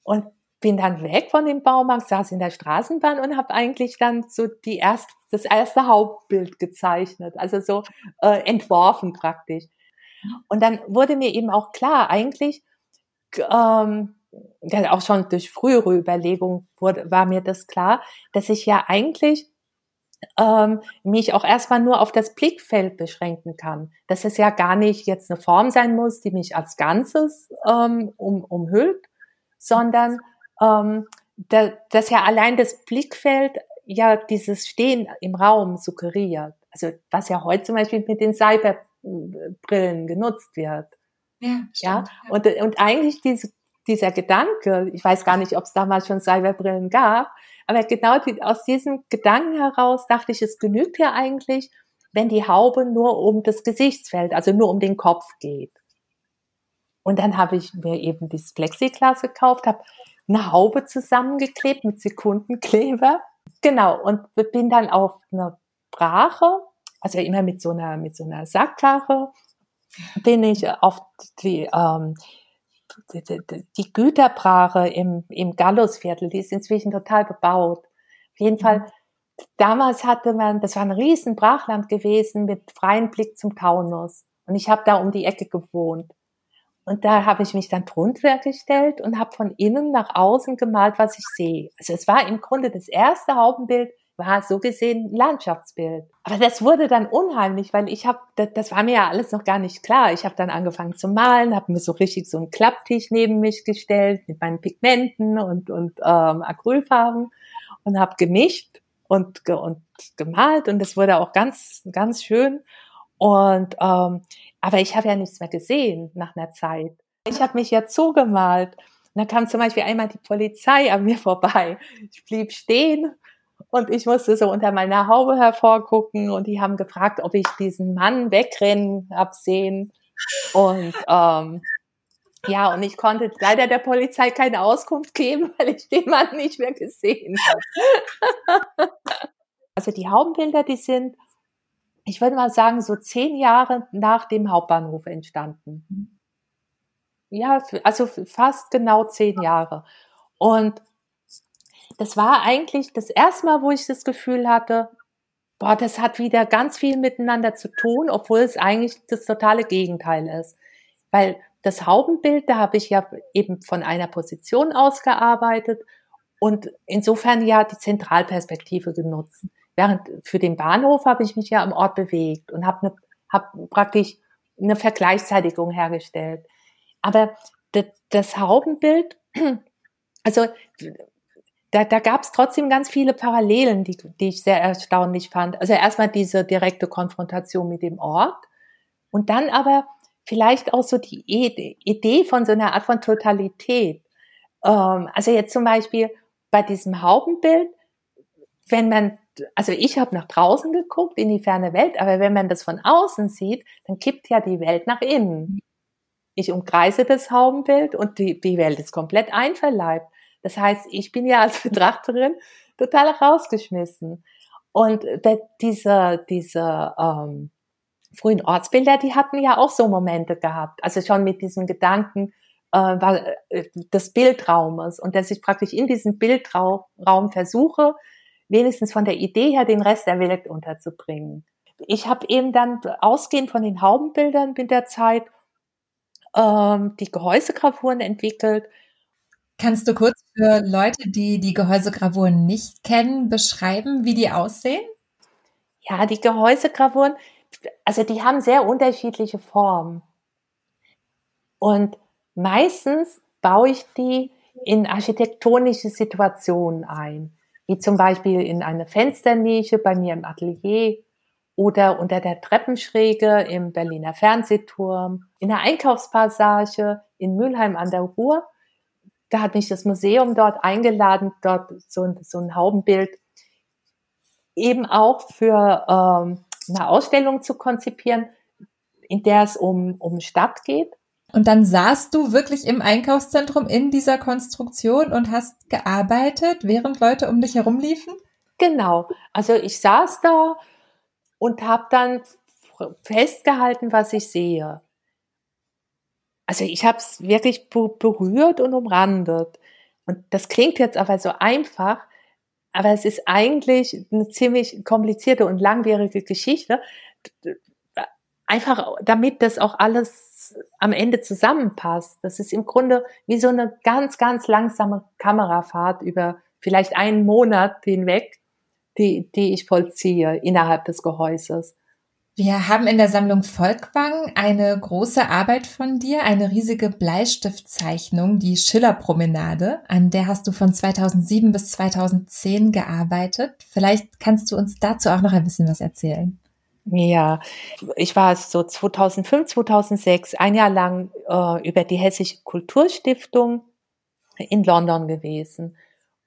und bin dann weg von dem Baumarkt, saß in der Straßenbahn und habe eigentlich dann so die erst, das erste Hauptbild gezeichnet, also so äh, entworfen praktisch. Und dann wurde mir eben auch klar, eigentlich ähm, auch schon durch frühere Überlegungen wurde, war mir das klar, dass ich ja eigentlich ähm, mich auch erstmal nur auf das Blickfeld beschränken kann. Dass es ja gar nicht jetzt eine Form sein muss, die mich als Ganzes ähm, um, umhüllt, sondern ähm, da, dass ja allein das Blickfeld ja dieses Stehen im Raum suggeriert. Also was ja heute zum Beispiel mit den Cyberbrillen genutzt wird. Ja, stimmt, ja? Und, und eigentlich diese dieser Gedanke, ich weiß gar nicht, ob es damals schon Cyberbrillen gab, aber genau die, aus diesem Gedanken heraus dachte ich, es genügt ja eigentlich, wenn die Haube nur um das Gesichtsfeld, also nur um den Kopf geht. Und dann habe ich mir eben dieses Plexiglas gekauft, habe eine Haube zusammengeklebt mit Sekundenkleber. Genau, und bin dann auf eine Brache, also immer mit so einer, mit so einer Sackkarre, bin ich auf die, ähm, die, die Güterbrache im, im Gallusviertel, die ist inzwischen total bebaut. Auf jeden Fall, mhm. damals hatte man, das war ein riesen Brachland gewesen mit freiem Blick zum Taunus. Und ich habe da um die Ecke gewohnt. Und da habe ich mich dann drunter gestellt und habe von innen nach außen gemalt, was ich sehe. Also es war im Grunde das erste Hauptbild, war so gesehen Landschaftsbild. Aber das wurde dann unheimlich, weil ich habe, das, das, war mir ja alles noch gar nicht klar. Ich habe dann angefangen zu malen, habe mir so richtig so einen Klapptisch neben mich gestellt mit meinen Pigmenten und, und ähm, Acrylfarben und habe gemischt und, und gemalt und das wurde auch ganz, ganz schön. Und ähm, aber ich habe ja nichts mehr gesehen nach einer Zeit. Ich habe mich ja zugemalt. Und dann kam zum Beispiel einmal die Polizei an mir vorbei. Ich blieb stehen und ich musste so unter meiner Haube hervorgucken und die haben gefragt, ob ich diesen Mann wegrennen absehen. Und ähm, ja, und ich konnte leider der Polizei keine Auskunft geben, weil ich den Mann nicht mehr gesehen habe. also die Haubenbilder, die sind, ich würde mal sagen, so zehn Jahre nach dem Hauptbahnhof entstanden. Ja, also fast genau zehn Jahre. Und das war eigentlich das erste Mal, wo ich das Gefühl hatte, boah, das hat wieder ganz viel miteinander zu tun, obwohl es eigentlich das totale Gegenteil ist. Weil das Haubenbild, da habe ich ja eben von einer Position ausgearbeitet und insofern ja die Zentralperspektive genutzt. Während für den Bahnhof habe ich mich ja am Ort bewegt und habe ne, hab praktisch eine Vergleichszeitigung hergestellt. Aber das, das Haubenbild, also da, da gab es trotzdem ganz viele Parallelen, die, die ich sehr erstaunlich fand. Also erstmal diese direkte Konfrontation mit dem Ort und dann aber vielleicht auch so die Idee von so einer Art von Totalität. Ähm, also jetzt zum Beispiel bei diesem Haubenbild, wenn man also ich habe nach draußen geguckt in die ferne Welt, aber wenn man das von außen sieht, dann kippt ja die Welt nach innen. Ich umkreise das Haubenbild und die, die Welt ist komplett einverleibt. Das heißt, ich bin ja als Betrachterin total rausgeschmissen. Und diese, diese ähm, frühen Ortsbilder, die hatten ja auch so Momente gehabt. Also schon mit diesem Gedanken äh, äh des Bildraumes und dass ich praktisch in diesem Bildraum versuche, wenigstens von der Idee her den Rest der Welt unterzubringen. Ich habe eben dann ausgehend von den Haubenbildern mit der Zeit ähm, die Gehäusegravuren entwickelt. Kannst du kurz für Leute, die die Gehäusegravuren nicht kennen, beschreiben, wie die aussehen? Ja, die Gehäusegravuren, also die haben sehr unterschiedliche Formen. Und meistens baue ich die in architektonische Situationen ein, wie zum Beispiel in eine Fensternische bei mir im Atelier oder unter der Treppenschräge im Berliner Fernsehturm, in der Einkaufspassage in Mülheim an der Ruhr. Da hat mich das Museum dort eingeladen, dort so, so ein Haubenbild eben auch für ähm, eine Ausstellung zu konzipieren, in der es um, um Stadt geht. Und dann saßt du wirklich im Einkaufszentrum in dieser Konstruktion und hast gearbeitet, während Leute um dich herumliefen? Genau. Also ich saß da und habe dann festgehalten, was ich sehe. Also ich habe es wirklich berührt und umrandet. Und das klingt jetzt aber so einfach, aber es ist eigentlich eine ziemlich komplizierte und langwierige Geschichte. Einfach damit das auch alles am Ende zusammenpasst. Das ist im Grunde wie so eine ganz, ganz langsame Kamerafahrt über vielleicht einen Monat hinweg die, die ich vollziehe innerhalb des Gehäuses. Wir haben in der Sammlung Volkwang eine große Arbeit von dir, eine riesige Bleistiftzeichnung, die Schillerpromenade, an der hast du von 2007 bis 2010 gearbeitet. Vielleicht kannst du uns dazu auch noch ein bisschen was erzählen. Ja, ich war so 2005, 2006 ein Jahr lang äh, über die Hessische Kulturstiftung in London gewesen.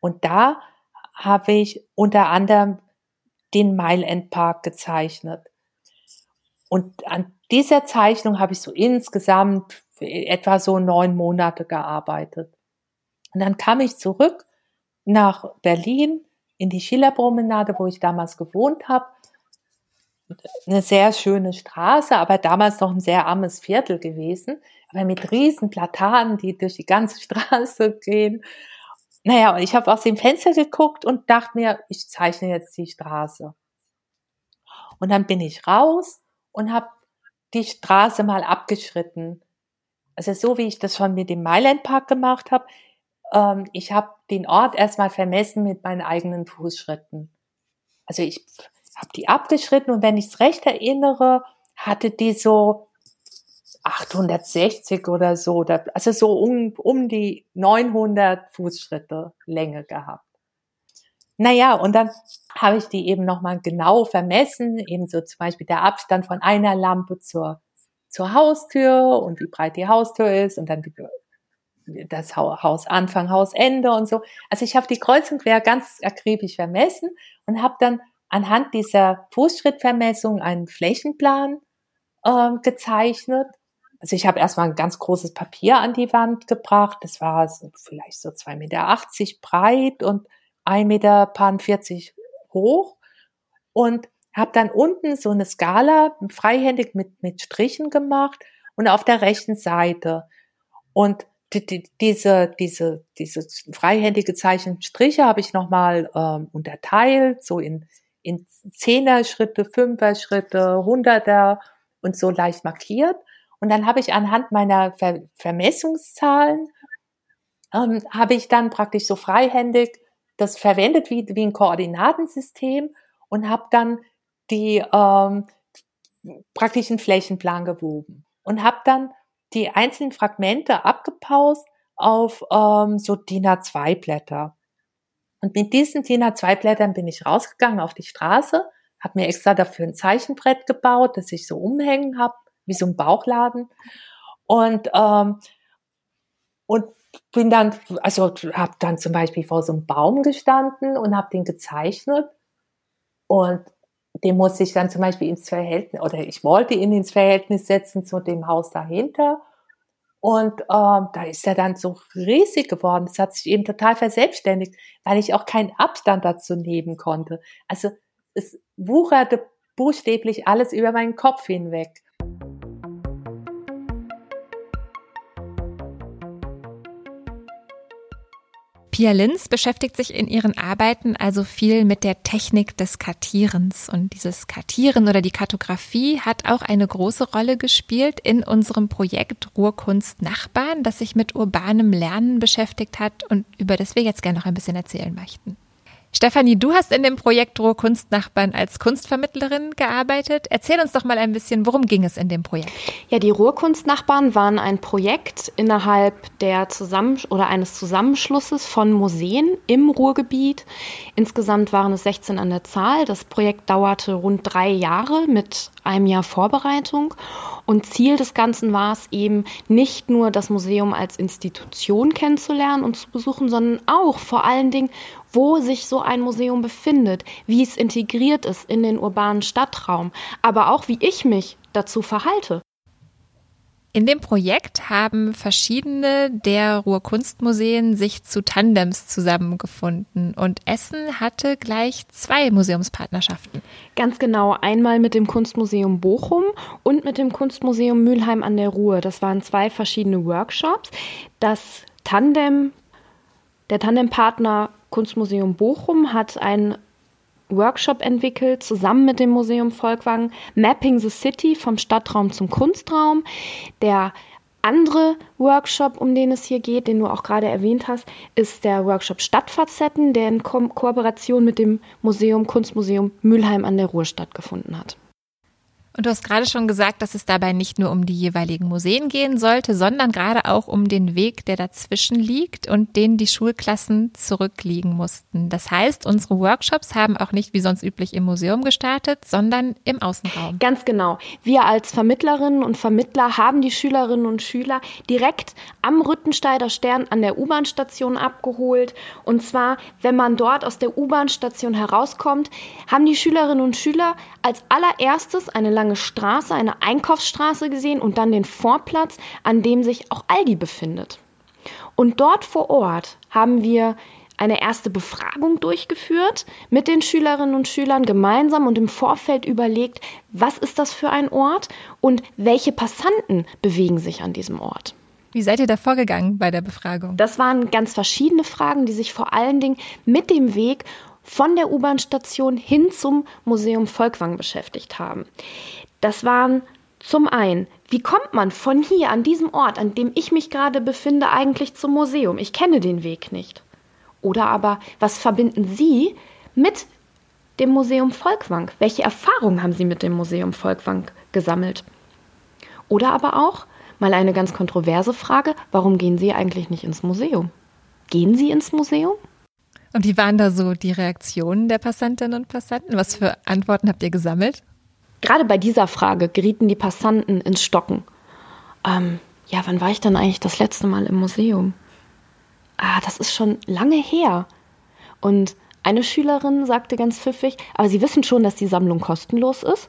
Und da habe ich unter anderem den Mile End Park gezeichnet. Und an dieser Zeichnung habe ich so insgesamt etwa so neun Monate gearbeitet. Und dann kam ich zurück nach Berlin in die Schillerpromenade, wo ich damals gewohnt habe. Eine sehr schöne Straße, aber damals noch ein sehr armes Viertel gewesen, aber mit riesen Platanen, die durch die ganze Straße gehen. Naja, und ich habe aus dem Fenster geguckt und dachte mir, ich zeichne jetzt die Straße. Und dann bin ich raus und habe die Straße mal abgeschritten. Also so wie ich das schon mit dem Mailand Park gemacht habe. Ähm, ich habe den Ort erstmal vermessen mit meinen eigenen Fußschritten. Also ich habe die abgeschritten und wenn ich es recht erinnere, hatte die so 860 oder so, also so um, um die 900 Fußschritte Länge gehabt. Naja, und dann habe ich die eben nochmal genau vermessen, eben so zum Beispiel der Abstand von einer Lampe zur, zur Haustür und wie breit die Haustür ist und dann das Hausanfang, Hausende und so. Also ich habe die Kreuz und Quer ganz akribisch vermessen und habe dann anhand dieser Fußschrittvermessung einen Flächenplan äh, gezeichnet also ich habe erstmal ein ganz großes Papier an die Wand gebracht. Das war so vielleicht so 2,80 Meter breit und 1,40 Meter hoch. Und habe dann unten so eine Skala freihändig mit, mit Strichen gemacht und auf der rechten Seite. Und die, die, diese, diese, diese freihändige gezeichneten Striche habe ich nochmal ähm, unterteilt, so in, in Zehner-Schritte, Fünfer-Schritte, Hunderter und so leicht markiert. Und dann habe ich anhand meiner Ver Vermessungszahlen, ähm, habe ich dann praktisch so freihändig das verwendet wie, wie ein Koordinatensystem und habe dann die ähm, praktischen Flächenplan gewoben und habe dann die einzelnen Fragmente abgepaust auf ähm, so DIN A2 Blätter. Und mit diesen DIN A2 Blättern bin ich rausgegangen auf die Straße, habe mir extra dafür ein Zeichenbrett gebaut, das ich so umhängen habe wie so ein Bauchladen. Und, ähm, und bin dann, also habe dann zum Beispiel vor so einem Baum gestanden und habe den gezeichnet. Und den muss ich dann zum Beispiel ins Verhältnis, oder ich wollte ihn ins Verhältnis setzen zu dem Haus dahinter. Und ähm, da ist er dann so riesig geworden. Es hat sich eben total verselbstständigt, weil ich auch keinen Abstand dazu nehmen konnte. Also es wucherte buchstäblich alles über meinen Kopf hinweg. Pia Linz beschäftigt sich in ihren Arbeiten also viel mit der Technik des Kartierens. Und dieses Kartieren oder die Kartografie hat auch eine große Rolle gespielt in unserem Projekt Ruhrkunst Nachbarn, das sich mit urbanem Lernen beschäftigt hat und über das wir jetzt gerne noch ein bisschen erzählen möchten. Stefanie, du hast in dem Projekt Roh Kunstnachbarn als Kunstvermittlerin gearbeitet. Erzähl uns doch mal ein bisschen, worum ging es in dem Projekt? Ja, die Ruhrkunstnachbarn waren ein Projekt innerhalb der Zusammen oder eines Zusammenschlusses von Museen im Ruhrgebiet. Insgesamt waren es 16 an der Zahl. Das Projekt dauerte rund drei Jahre mit einem Jahr Vorbereitung. Und Ziel des Ganzen war es eben, nicht nur das Museum als Institution kennenzulernen und zu besuchen, sondern auch vor allen Dingen wo sich so ein Museum befindet, wie es integriert ist in den urbanen Stadtraum, aber auch wie ich mich dazu verhalte. In dem Projekt haben verschiedene der Ruhrkunstmuseen sich zu Tandems zusammengefunden und Essen hatte gleich zwei Museumspartnerschaften. Ganz genau, einmal mit dem Kunstmuseum Bochum und mit dem Kunstmuseum Mülheim an der Ruhr. Das waren zwei verschiedene Workshops. Das Tandem, der Tandempartner Kunstmuseum Bochum hat einen Workshop entwickelt, zusammen mit dem Museum Volkwang, Mapping the City vom Stadtraum zum Kunstraum. Der andere Workshop, um den es hier geht, den du auch gerade erwähnt hast, ist der Workshop Stadtfacetten, der in Ko Kooperation mit dem Museum Kunstmuseum Mülheim an der Ruhr stattgefunden hat. Und du hast gerade schon gesagt, dass es dabei nicht nur um die jeweiligen Museen gehen sollte, sondern gerade auch um den Weg, der dazwischen liegt und den die Schulklassen zurückliegen mussten. Das heißt, unsere Workshops haben auch nicht wie sonst üblich im Museum gestartet, sondern im Außenraum. Ganz genau. Wir als Vermittlerinnen und Vermittler haben die Schülerinnen und Schüler direkt am Rüttensteider Stern an der U-Bahn-Station abgeholt. Und zwar, wenn man dort aus der U-Bahn-Station herauskommt, haben die Schülerinnen und Schüler als allererstes eine lange lange Straße, eine Einkaufsstraße gesehen und dann den Vorplatz, an dem sich auch Aldi befindet. Und dort vor Ort haben wir eine erste Befragung durchgeführt mit den Schülerinnen und Schülern gemeinsam und im Vorfeld überlegt, was ist das für ein Ort und welche Passanten bewegen sich an diesem Ort. Wie seid ihr da vorgegangen bei der Befragung? Das waren ganz verschiedene Fragen, die sich vor allen Dingen mit dem Weg von der U-Bahn-Station hin zum Museum Volkwang beschäftigt haben. Das waren zum einen, wie kommt man von hier an diesem Ort, an dem ich mich gerade befinde, eigentlich zum Museum? Ich kenne den Weg nicht. Oder aber, was verbinden Sie mit dem Museum Volkwang? Welche Erfahrungen haben Sie mit dem Museum Volkwang gesammelt? Oder aber auch, mal eine ganz kontroverse Frage, warum gehen Sie eigentlich nicht ins Museum? Gehen Sie ins Museum? Und wie waren da so die Reaktionen der Passantinnen und Passanten? Was für Antworten habt ihr gesammelt? Gerade bei dieser Frage gerieten die Passanten ins Stocken. Ähm, ja, wann war ich dann eigentlich das letzte Mal im Museum? Ah, das ist schon lange her. Und eine Schülerin sagte ganz pfiffig, aber Sie wissen schon, dass die Sammlung kostenlos ist?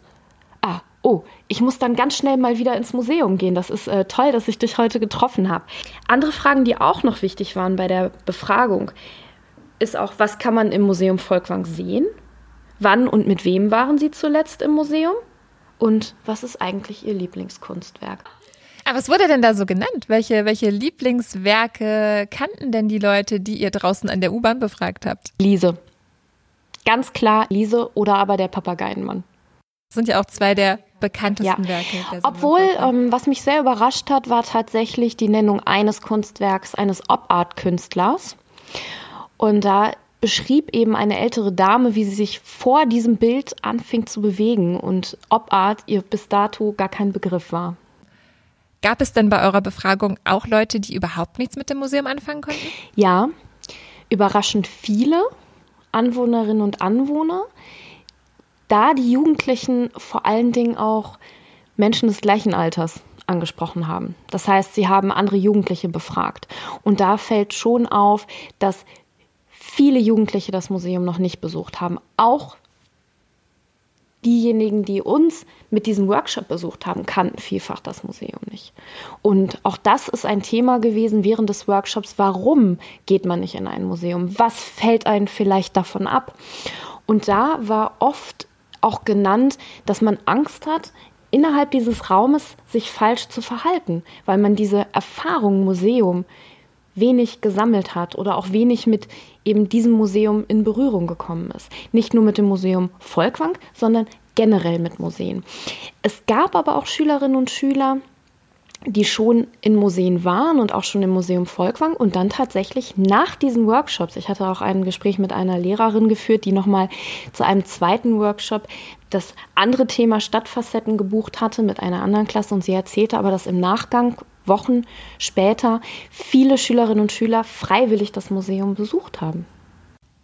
Ah, oh, ich muss dann ganz schnell mal wieder ins Museum gehen. Das ist äh, toll, dass ich dich heute getroffen habe. Andere Fragen, die auch noch wichtig waren bei der Befragung ist auch, was kann man im Museum Volkwang sehen? Wann und mit wem waren Sie zuletzt im Museum? Und was ist eigentlich Ihr Lieblingskunstwerk? Aber was wurde denn da so genannt? Welche, welche Lieblingswerke kannten denn die Leute, die ihr draußen an der U-Bahn befragt habt? Liese. Ganz klar Liese oder aber der Papageienmann. Das sind ja auch zwei der bekanntesten ja. Werke. Obwohl, ähm, was mich sehr überrascht hat, war tatsächlich die Nennung eines Kunstwerks eines Op-Art-Künstlers. Und da beschrieb eben eine ältere Dame, wie sie sich vor diesem Bild anfing zu bewegen und ob Art ihr bis dato gar kein Begriff war. Gab es denn bei eurer Befragung auch Leute, die überhaupt nichts mit dem Museum anfangen konnten? Ja, überraschend viele Anwohnerinnen und Anwohner, da die Jugendlichen vor allen Dingen auch Menschen des gleichen Alters angesprochen haben. Das heißt, sie haben andere Jugendliche befragt. Und da fällt schon auf, dass viele Jugendliche das Museum noch nicht besucht haben. Auch diejenigen, die uns mit diesem Workshop besucht haben, kannten vielfach das Museum nicht. Und auch das ist ein Thema gewesen während des Workshops. Warum geht man nicht in ein Museum? Was fällt einen vielleicht davon ab? Und da war oft auch genannt, dass man Angst hat, innerhalb dieses Raumes sich falsch zu verhalten, weil man diese Erfahrung Museum wenig gesammelt hat oder auch wenig mit eben diesem Museum in Berührung gekommen ist. Nicht nur mit dem Museum Volkwang, sondern generell mit Museen. Es gab aber auch Schülerinnen und Schüler, die schon in Museen waren und auch schon im Museum Volkwang und dann tatsächlich nach diesen Workshops, ich hatte auch ein Gespräch mit einer Lehrerin geführt, die nochmal zu einem zweiten Workshop das andere Thema Stadtfacetten gebucht hatte mit einer anderen Klasse und sie erzählte aber, dass im Nachgang Wochen später viele Schülerinnen und Schüler freiwillig das Museum besucht haben.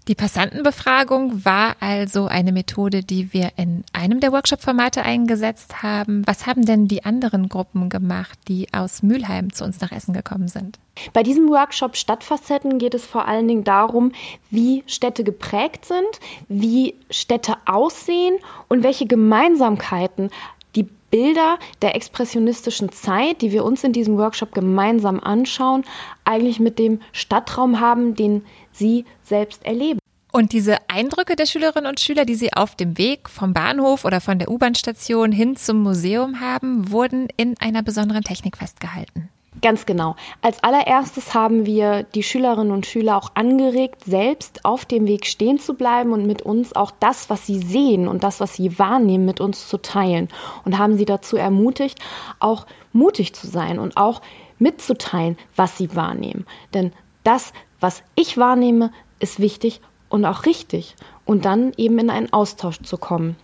Die Passantenbefragung war also eine Methode, die wir in einem der Workshop-Formate eingesetzt haben. Was haben denn die anderen Gruppen gemacht, die aus Mülheim zu uns nach Essen gekommen sind? Bei diesem Workshop Stadtfacetten geht es vor allen Dingen darum, wie Städte geprägt sind, wie Städte aussehen und welche Gemeinsamkeiten die Bilder der expressionistischen Zeit, die wir uns in diesem Workshop gemeinsam anschauen, eigentlich mit dem Stadtraum haben, den sie selbst erleben. Und diese Eindrücke der Schülerinnen und Schüler, die sie auf dem Weg vom Bahnhof oder von der U-Bahn-Station hin zum Museum haben, wurden in einer besonderen Technik festgehalten. Ganz genau. Als allererstes haben wir die Schülerinnen und Schüler auch angeregt, selbst auf dem Weg stehen zu bleiben und mit uns auch das, was sie sehen und das, was sie wahrnehmen, mit uns zu teilen. Und haben sie dazu ermutigt, auch mutig zu sein und auch mitzuteilen, was sie wahrnehmen. Denn das, was ich wahrnehme, ist wichtig und auch richtig. Und dann eben in einen Austausch zu kommen.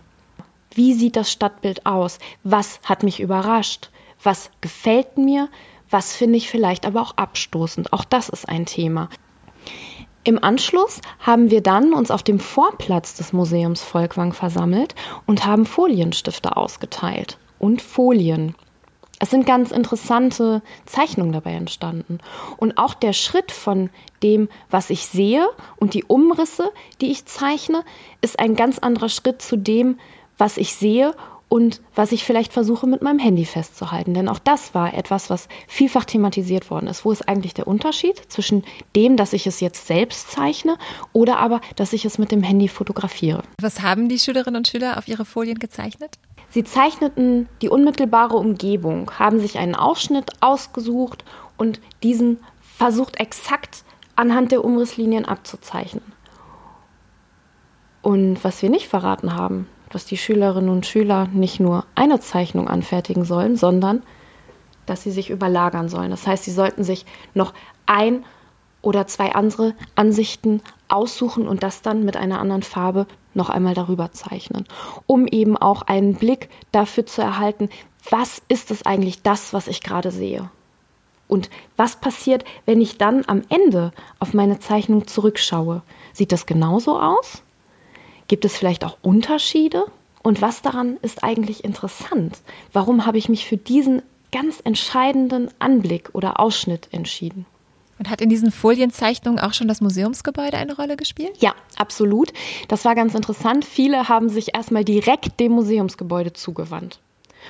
Wie sieht das Stadtbild aus? Was hat mich überrascht? Was gefällt mir? Was finde ich vielleicht aber auch abstoßend? Auch das ist ein Thema. Im Anschluss haben wir dann uns auf dem Vorplatz des Museums Volkwang versammelt und haben Folienstifte ausgeteilt und Folien. Es sind ganz interessante Zeichnungen dabei entstanden. Und auch der Schritt von dem, was ich sehe und die Umrisse, die ich zeichne, ist ein ganz anderer Schritt zu dem, was ich sehe und was ich vielleicht versuche mit meinem Handy festzuhalten. Denn auch das war etwas, was vielfach thematisiert worden ist. Wo ist eigentlich der Unterschied zwischen dem, dass ich es jetzt selbst zeichne oder aber, dass ich es mit dem Handy fotografiere? Was haben die Schülerinnen und Schüler auf ihre Folien gezeichnet? Sie zeichneten die unmittelbare Umgebung, haben sich einen Ausschnitt ausgesucht und diesen versucht exakt anhand der Umrisslinien abzuzeichnen. Und was wir nicht verraten haben, dass die Schülerinnen und Schüler nicht nur eine Zeichnung anfertigen sollen, sondern dass sie sich überlagern sollen. Das heißt, sie sollten sich noch ein oder zwei andere Ansichten aussuchen und das dann mit einer anderen Farbe noch einmal darüber zeichnen, um eben auch einen Blick dafür zu erhalten, was ist es eigentlich das, was ich gerade sehe? Und was passiert, wenn ich dann am Ende auf meine Zeichnung zurückschaue? Sieht das genauso aus? Gibt es vielleicht auch Unterschiede? Und was daran ist eigentlich interessant? Warum habe ich mich für diesen ganz entscheidenden Anblick oder Ausschnitt entschieden? Und hat in diesen Folienzeichnungen auch schon das Museumsgebäude eine Rolle gespielt? Ja, absolut. Das war ganz interessant. Viele haben sich erstmal direkt dem Museumsgebäude zugewandt.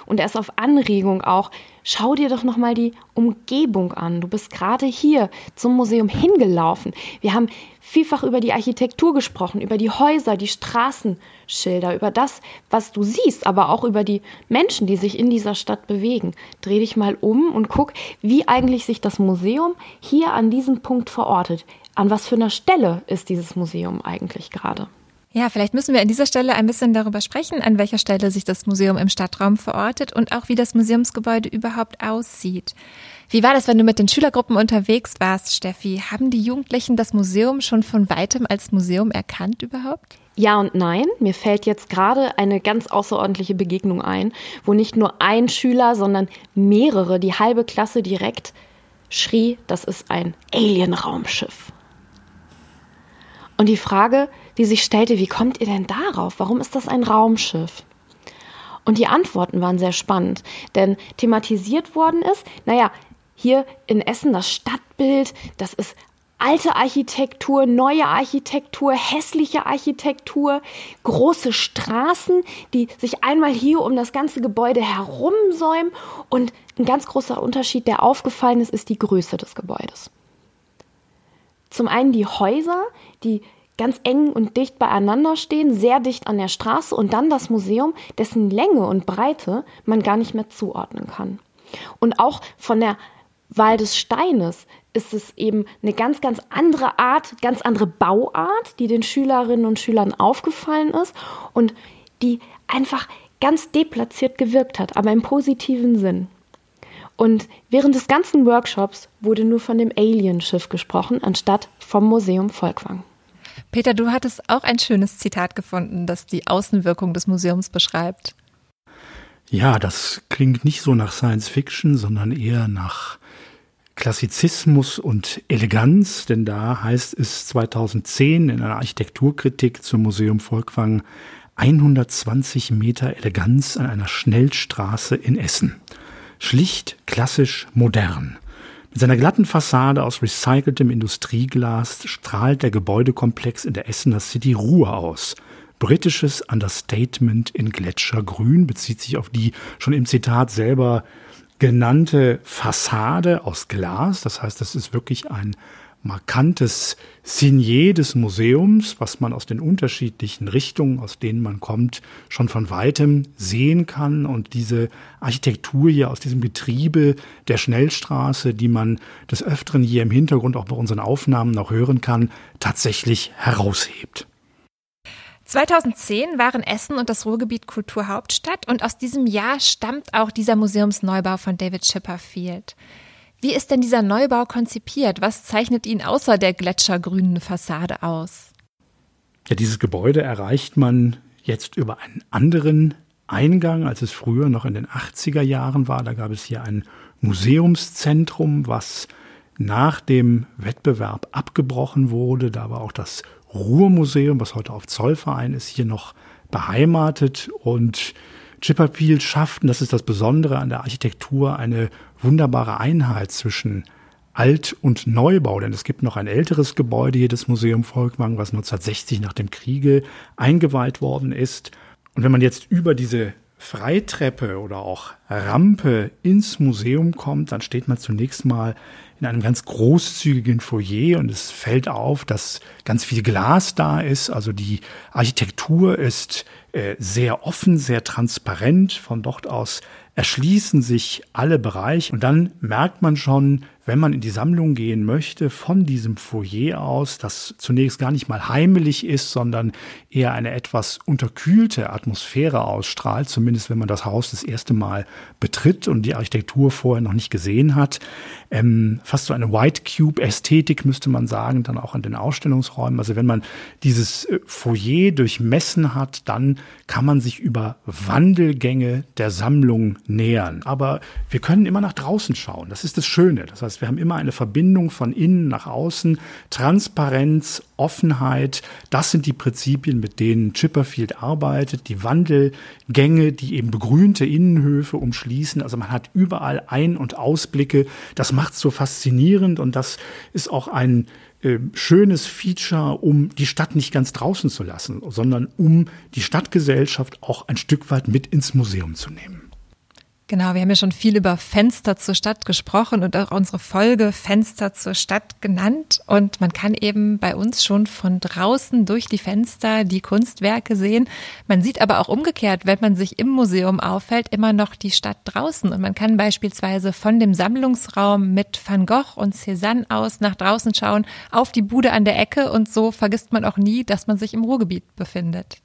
Und erst auf Anregung auch, schau dir doch nochmal die Umgebung an. Du bist gerade hier zum Museum hingelaufen. Wir haben vielfach über die Architektur gesprochen, über die Häuser, die Straßenschilder, über das, was du siehst, aber auch über die Menschen, die sich in dieser Stadt bewegen. Dreh dich mal um und guck, wie eigentlich sich das Museum hier an diesem Punkt verortet. An was für einer Stelle ist dieses Museum eigentlich gerade? Ja, vielleicht müssen wir an dieser Stelle ein bisschen darüber sprechen, an welcher Stelle sich das Museum im Stadtraum verortet und auch wie das Museumsgebäude überhaupt aussieht. Wie war das, wenn du mit den Schülergruppen unterwegs warst, Steffi? Haben die Jugendlichen das Museum schon von weitem als Museum erkannt überhaupt? Ja und nein. Mir fällt jetzt gerade eine ganz außerordentliche Begegnung ein, wo nicht nur ein Schüler, sondern mehrere, die halbe Klasse direkt schrie, das ist ein Alien-Raumschiff. Und die Frage, die sich stellte, wie kommt ihr denn darauf? Warum ist das ein Raumschiff? Und die Antworten waren sehr spannend, denn thematisiert worden ist, naja, hier in Essen das Stadtbild, das ist alte Architektur, neue Architektur, hässliche Architektur, große Straßen, die sich einmal hier um das ganze Gebäude herumsäumen. Und ein ganz großer Unterschied, der aufgefallen ist, ist die Größe des Gebäudes. Zum einen die Häuser, die ganz eng und dicht beieinander stehen, sehr dicht an der Straße und dann das Museum, dessen Länge und Breite man gar nicht mehr zuordnen kann. Und auch von der Wahl des Steines ist es eben eine ganz, ganz andere Art, ganz andere Bauart, die den Schülerinnen und Schülern aufgefallen ist und die einfach ganz deplatziert gewirkt hat, aber im positiven Sinn. Und während des ganzen Workshops wurde nur von dem Alienschiff gesprochen, anstatt vom Museum Volkwang. Peter, du hattest auch ein schönes Zitat gefunden, das die Außenwirkung des Museums beschreibt. Ja, das klingt nicht so nach Science Fiction, sondern eher nach Klassizismus und Eleganz, denn da heißt es 2010 in einer Architekturkritik zum Museum Volkwang 120 Meter Eleganz an einer Schnellstraße in Essen. Schlicht, klassisch, modern. Mit seiner glatten Fassade aus recyceltem Industrieglas strahlt der Gebäudekomplex in der Essener City Ruhe aus. Britisches Understatement in Gletschergrün bezieht sich auf die schon im Zitat selber genannte Fassade aus Glas. Das heißt, das ist wirklich ein markantes Signet des Museums, was man aus den unterschiedlichen Richtungen, aus denen man kommt, schon von weitem sehen kann und diese Architektur hier aus diesem Getriebe der Schnellstraße, die man des Öfteren hier im Hintergrund auch bei unseren Aufnahmen noch hören kann, tatsächlich heraushebt. 2010 waren Essen und das Ruhrgebiet Kulturhauptstadt und aus diesem Jahr stammt auch dieser Museumsneubau von David Chipperfield. Wie ist denn dieser Neubau konzipiert? Was zeichnet ihn außer der gletschergrünen Fassade aus? Ja, dieses Gebäude erreicht man jetzt über einen anderen Eingang, als es früher noch in den 80er Jahren war. Da gab es hier ein Museumszentrum, was nach dem Wettbewerb abgebrochen wurde. Da war auch das Ruhrmuseum, was heute auf Zollverein ist, hier noch beheimatet und Chipperfield schafft, und das ist das Besondere an der Architektur, eine wunderbare Einheit zwischen Alt- und Neubau, denn es gibt noch ein älteres Gebäude hier, das Museum Volkwang, was 1960 nach dem Kriege eingeweiht worden ist. Und wenn man jetzt über diese Freitreppe oder auch Rampe ins Museum kommt, dann steht man zunächst mal in einem ganz großzügigen Foyer und es fällt auf, dass ganz viel Glas da ist. Also die Architektur ist äh, sehr offen, sehr transparent. Von dort aus erschließen sich alle Bereiche und dann merkt man schon, wenn man in die Sammlung gehen möchte, von diesem Foyer aus, das zunächst gar nicht mal heimelig ist, sondern eher eine etwas unterkühlte Atmosphäre ausstrahlt, zumindest wenn man das Haus das erste Mal betritt und die Architektur vorher noch nicht gesehen hat. Ähm, fast so eine White Cube-Ästhetik müsste man sagen, dann auch in den Ausstellungsräumen. Also wenn man dieses äh, Foyer durchmessen hat, dann kann man sich über Wandelgänge der Sammlung nähern. Aber wir können immer nach draußen schauen. Das ist das Schöne. Das heißt, wir haben immer eine Verbindung von innen nach außen, Transparenz, Offenheit. Das sind die Prinzipien, mit denen Chipperfield arbeitet. Die Wandelgänge, die eben begrünte Innenhöfe umschließen. Also man hat überall Ein- und Ausblicke. Das macht es so faszinierend und das ist auch ein äh, schönes Feature, um die Stadt nicht ganz draußen zu lassen, sondern um die Stadtgesellschaft auch ein Stück weit mit ins Museum zu nehmen. Genau, wir haben ja schon viel über Fenster zur Stadt gesprochen und auch unsere Folge Fenster zur Stadt genannt. Und man kann eben bei uns schon von draußen durch die Fenster die Kunstwerke sehen. Man sieht aber auch umgekehrt, wenn man sich im Museum auffällt, immer noch die Stadt draußen. Und man kann beispielsweise von dem Sammlungsraum mit Van Gogh und Cézanne aus nach draußen schauen, auf die Bude an der Ecke. Und so vergisst man auch nie, dass man sich im Ruhrgebiet befindet.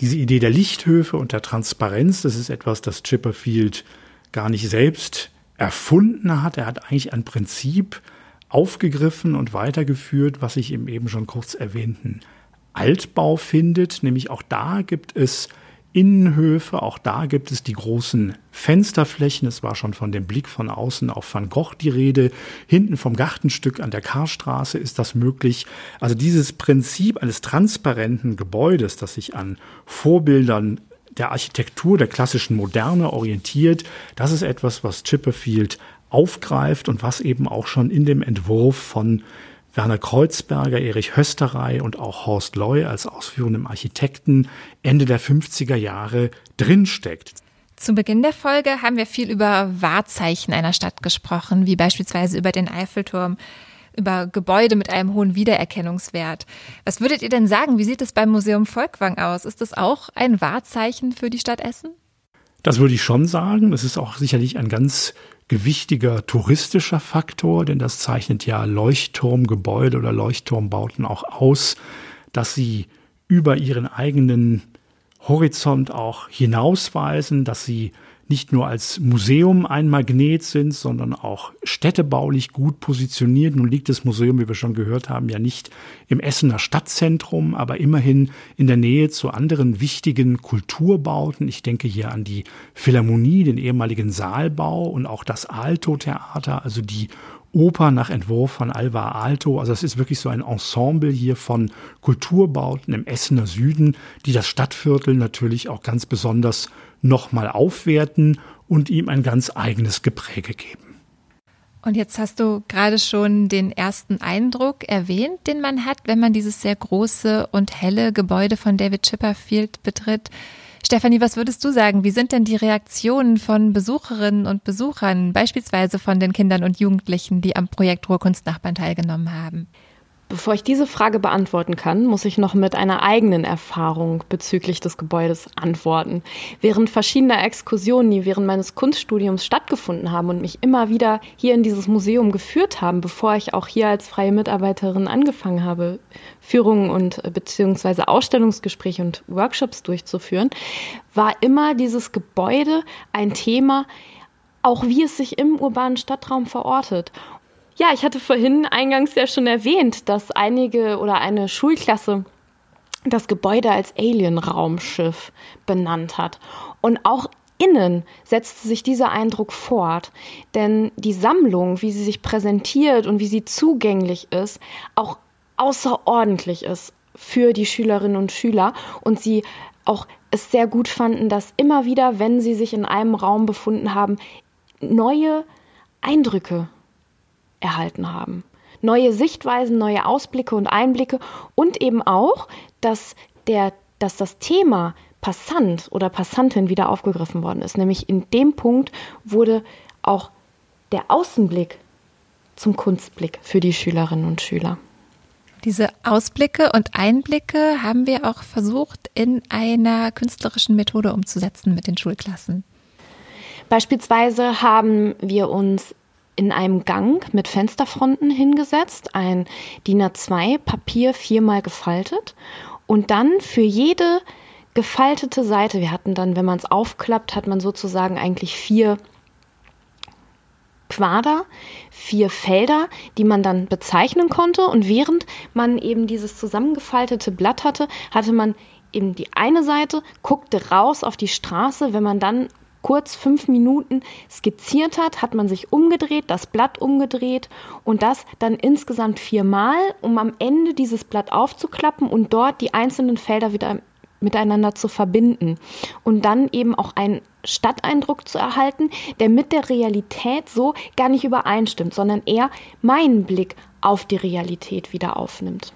Diese Idee der Lichthöfe und der Transparenz, das ist etwas, das Chipperfield gar nicht selbst erfunden hat. Er hat eigentlich ein Prinzip aufgegriffen und weitergeführt, was sich im eben schon kurz erwähnten Altbau findet. Nämlich auch da gibt es Innenhöfe. Auch da gibt es die großen Fensterflächen. Es war schon von dem Blick von außen auf Van Gogh die Rede. Hinten vom Gartenstück an der Karstraße ist das möglich. Also dieses Prinzip eines transparenten Gebäudes, das sich an Vorbildern der Architektur der klassischen Moderne orientiert, das ist etwas, was Chipperfield aufgreift und was eben auch schon in dem Entwurf von Werner Kreuzberger, Erich Hösterei und auch Horst Loy als ausführendem Architekten Ende der 50er Jahre drinsteckt. Zu Beginn der Folge haben wir viel über Wahrzeichen einer Stadt gesprochen, wie beispielsweise über den Eiffelturm, über Gebäude mit einem hohen Wiedererkennungswert. Was würdet ihr denn sagen? Wie sieht es beim Museum Volkwang aus? Ist das auch ein Wahrzeichen für die Stadt Essen? Das würde ich schon sagen. Es ist auch sicherlich ein ganz gewichtiger touristischer Faktor, denn das zeichnet ja Leuchtturmgebäude oder Leuchtturmbauten auch aus, dass sie über ihren eigenen Horizont auch hinausweisen, dass sie nicht nur als Museum ein Magnet sind, sondern auch städtebaulich gut positioniert. Nun liegt das Museum, wie wir schon gehört haben, ja nicht im Essener Stadtzentrum, aber immerhin in der Nähe zu anderen wichtigen Kulturbauten. Ich denke hier an die Philharmonie, den ehemaligen Saalbau und auch das Alto-Theater, also die Oper nach Entwurf von Alvar Aalto. Also es ist wirklich so ein Ensemble hier von Kulturbauten im Essener Süden, die das Stadtviertel natürlich auch ganz besonders nochmal aufwerten und ihm ein ganz eigenes Gepräge geben. Und jetzt hast du gerade schon den ersten Eindruck erwähnt, den man hat, wenn man dieses sehr große und helle Gebäude von David Chipperfield betritt. Stefanie, was würdest du sagen? Wie sind denn die Reaktionen von Besucherinnen und Besuchern, beispielsweise von den Kindern und Jugendlichen, die am Projekt Ruhrkunstnachbarn teilgenommen haben? Bevor ich diese Frage beantworten kann, muss ich noch mit einer eigenen Erfahrung bezüglich des Gebäudes antworten. Während verschiedener Exkursionen, die während meines Kunststudiums stattgefunden haben und mich immer wieder hier in dieses Museum geführt haben, bevor ich auch hier als freie Mitarbeiterin angefangen habe, Führungen und äh, beziehungsweise Ausstellungsgespräche und Workshops durchzuführen, war immer dieses Gebäude ein Thema, auch wie es sich im urbanen Stadtraum verortet. Ja, ich hatte vorhin eingangs ja schon erwähnt, dass einige oder eine Schulklasse das Gebäude als Alien-Raumschiff benannt hat. Und auch innen setzte sich dieser Eindruck fort. Denn die Sammlung, wie sie sich präsentiert und wie sie zugänglich ist, auch außerordentlich ist für die Schülerinnen und Schüler und sie auch es sehr gut fanden, dass immer wieder, wenn sie sich in einem Raum befunden haben, neue Eindrücke erhalten haben. Neue Sichtweisen, neue Ausblicke und Einblicke und eben auch, dass, der, dass das Thema Passant oder Passantin wieder aufgegriffen worden ist. Nämlich in dem Punkt wurde auch der Außenblick zum Kunstblick für die Schülerinnen und Schüler. Diese Ausblicke und Einblicke haben wir auch versucht in einer künstlerischen Methode umzusetzen mit den Schulklassen. Beispielsweise haben wir uns in einem Gang mit Fensterfronten hingesetzt, ein DIN A2 Papier viermal gefaltet und dann für jede gefaltete Seite, wir hatten dann, wenn man es aufklappt, hat man sozusagen eigentlich vier Quader, vier Felder, die man dann bezeichnen konnte. Und während man eben dieses zusammengefaltete Blatt hatte, hatte man eben die eine Seite, guckte raus auf die Straße. Wenn man dann kurz fünf Minuten skizziert hat, hat man sich umgedreht, das Blatt umgedreht und das dann insgesamt viermal, um am Ende dieses Blatt aufzuklappen und dort die einzelnen Felder wieder miteinander zu verbinden und dann eben auch einen Stadteindruck zu erhalten, der mit der Realität so gar nicht übereinstimmt, sondern eher meinen Blick auf die Realität wieder aufnimmt.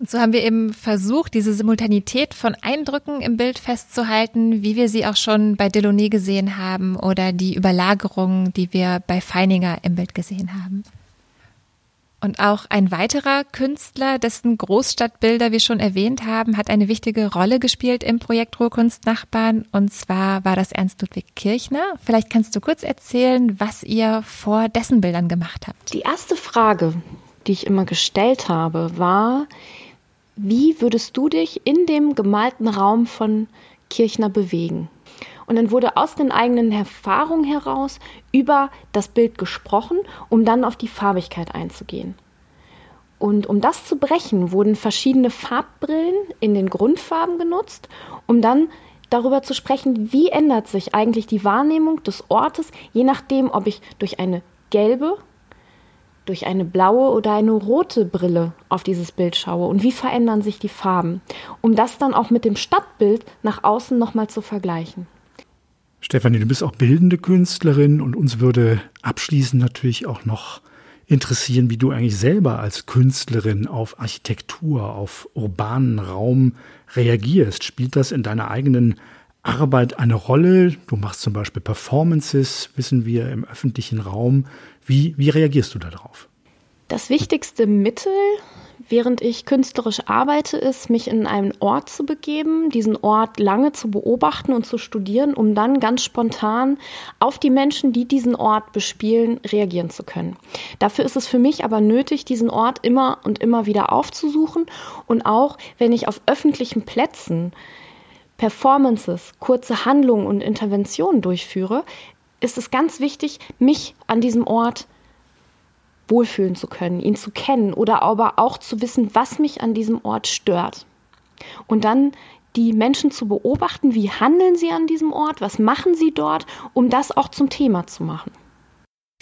Und so haben wir eben versucht, diese Simultanität von Eindrücken im Bild festzuhalten, wie wir sie auch schon bei Delaunay gesehen haben oder die Überlagerung, die wir bei Feininger im Bild gesehen haben. Und auch ein weiterer Künstler, dessen Großstadtbilder wir schon erwähnt haben, hat eine wichtige Rolle gespielt im Projekt Ruhrkunst Nachbarn. Und zwar war das Ernst Ludwig Kirchner. Vielleicht kannst du kurz erzählen, was ihr vor dessen Bildern gemacht habt. Die erste Frage, die ich immer gestellt habe, war, wie würdest du dich in dem gemalten Raum von Kirchner bewegen? Und dann wurde aus den eigenen Erfahrungen heraus über das Bild gesprochen, um dann auf die Farbigkeit einzugehen. Und um das zu brechen, wurden verschiedene Farbbrillen in den Grundfarben genutzt, um dann darüber zu sprechen, wie ändert sich eigentlich die Wahrnehmung des Ortes, je nachdem, ob ich durch eine gelbe durch eine blaue oder eine rote Brille auf dieses Bild schaue und wie verändern sich die Farben, um das dann auch mit dem Stadtbild nach außen nochmal zu vergleichen. Stefanie, du bist auch bildende Künstlerin und uns würde abschließend natürlich auch noch interessieren, wie du eigentlich selber als Künstlerin auf Architektur, auf urbanen Raum reagierst. Spielt das in deiner eigenen Arbeit eine Rolle? Du machst zum Beispiel Performances, wissen wir, im öffentlichen Raum. Wie, wie reagierst du darauf? Das wichtigste Mittel, während ich künstlerisch arbeite, ist, mich in einen Ort zu begeben, diesen Ort lange zu beobachten und zu studieren, um dann ganz spontan auf die Menschen, die diesen Ort bespielen, reagieren zu können. Dafür ist es für mich aber nötig, diesen Ort immer und immer wieder aufzusuchen und auch, wenn ich auf öffentlichen Plätzen Performances, kurze Handlungen und Interventionen durchführe, ist es ganz wichtig, mich an diesem Ort wohlfühlen zu können, ihn zu kennen oder aber auch zu wissen, was mich an diesem Ort stört. Und dann die Menschen zu beobachten, wie handeln sie an diesem Ort, was machen sie dort, um das auch zum Thema zu machen.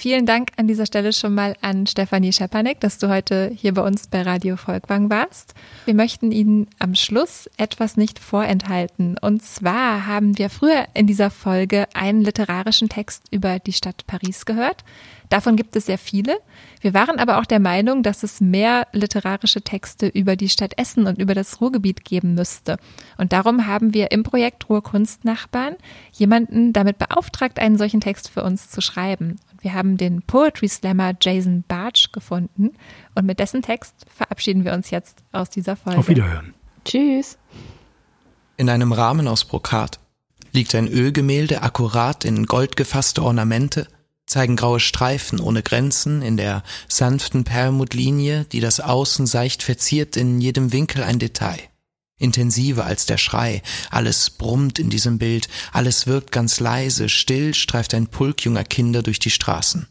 Vielen Dank an dieser Stelle schon mal an Stefanie Schepanek, dass du heute hier bei uns bei Radio Volkwang warst. Wir möchten Ihnen am Schluss etwas nicht vorenthalten. Und zwar haben wir früher in dieser Folge einen literarischen Text über die Stadt Paris gehört. Davon gibt es sehr viele. Wir waren aber auch der Meinung, dass es mehr literarische Texte über die Stadt Essen und über das Ruhrgebiet geben müsste. Und darum haben wir im Projekt Ruhrkunstnachbarn jemanden damit beauftragt, einen solchen Text für uns zu schreiben. Wir haben den Poetry Slammer Jason Bartsch gefunden und mit dessen Text verabschieden wir uns jetzt aus dieser Folge. Auf Wiederhören. Tschüss. In einem Rahmen aus Brokat liegt ein Ölgemälde akkurat in gold gefasste Ornamente zeigen graue Streifen ohne Grenzen in der sanften Perlmuttlinie, die das Außen seicht verziert in jedem Winkel ein Detail. Intensiver als der Schrei, alles brummt in diesem Bild, alles wirkt ganz leise, still streift ein Pulk junger Kinder durch die Straßen,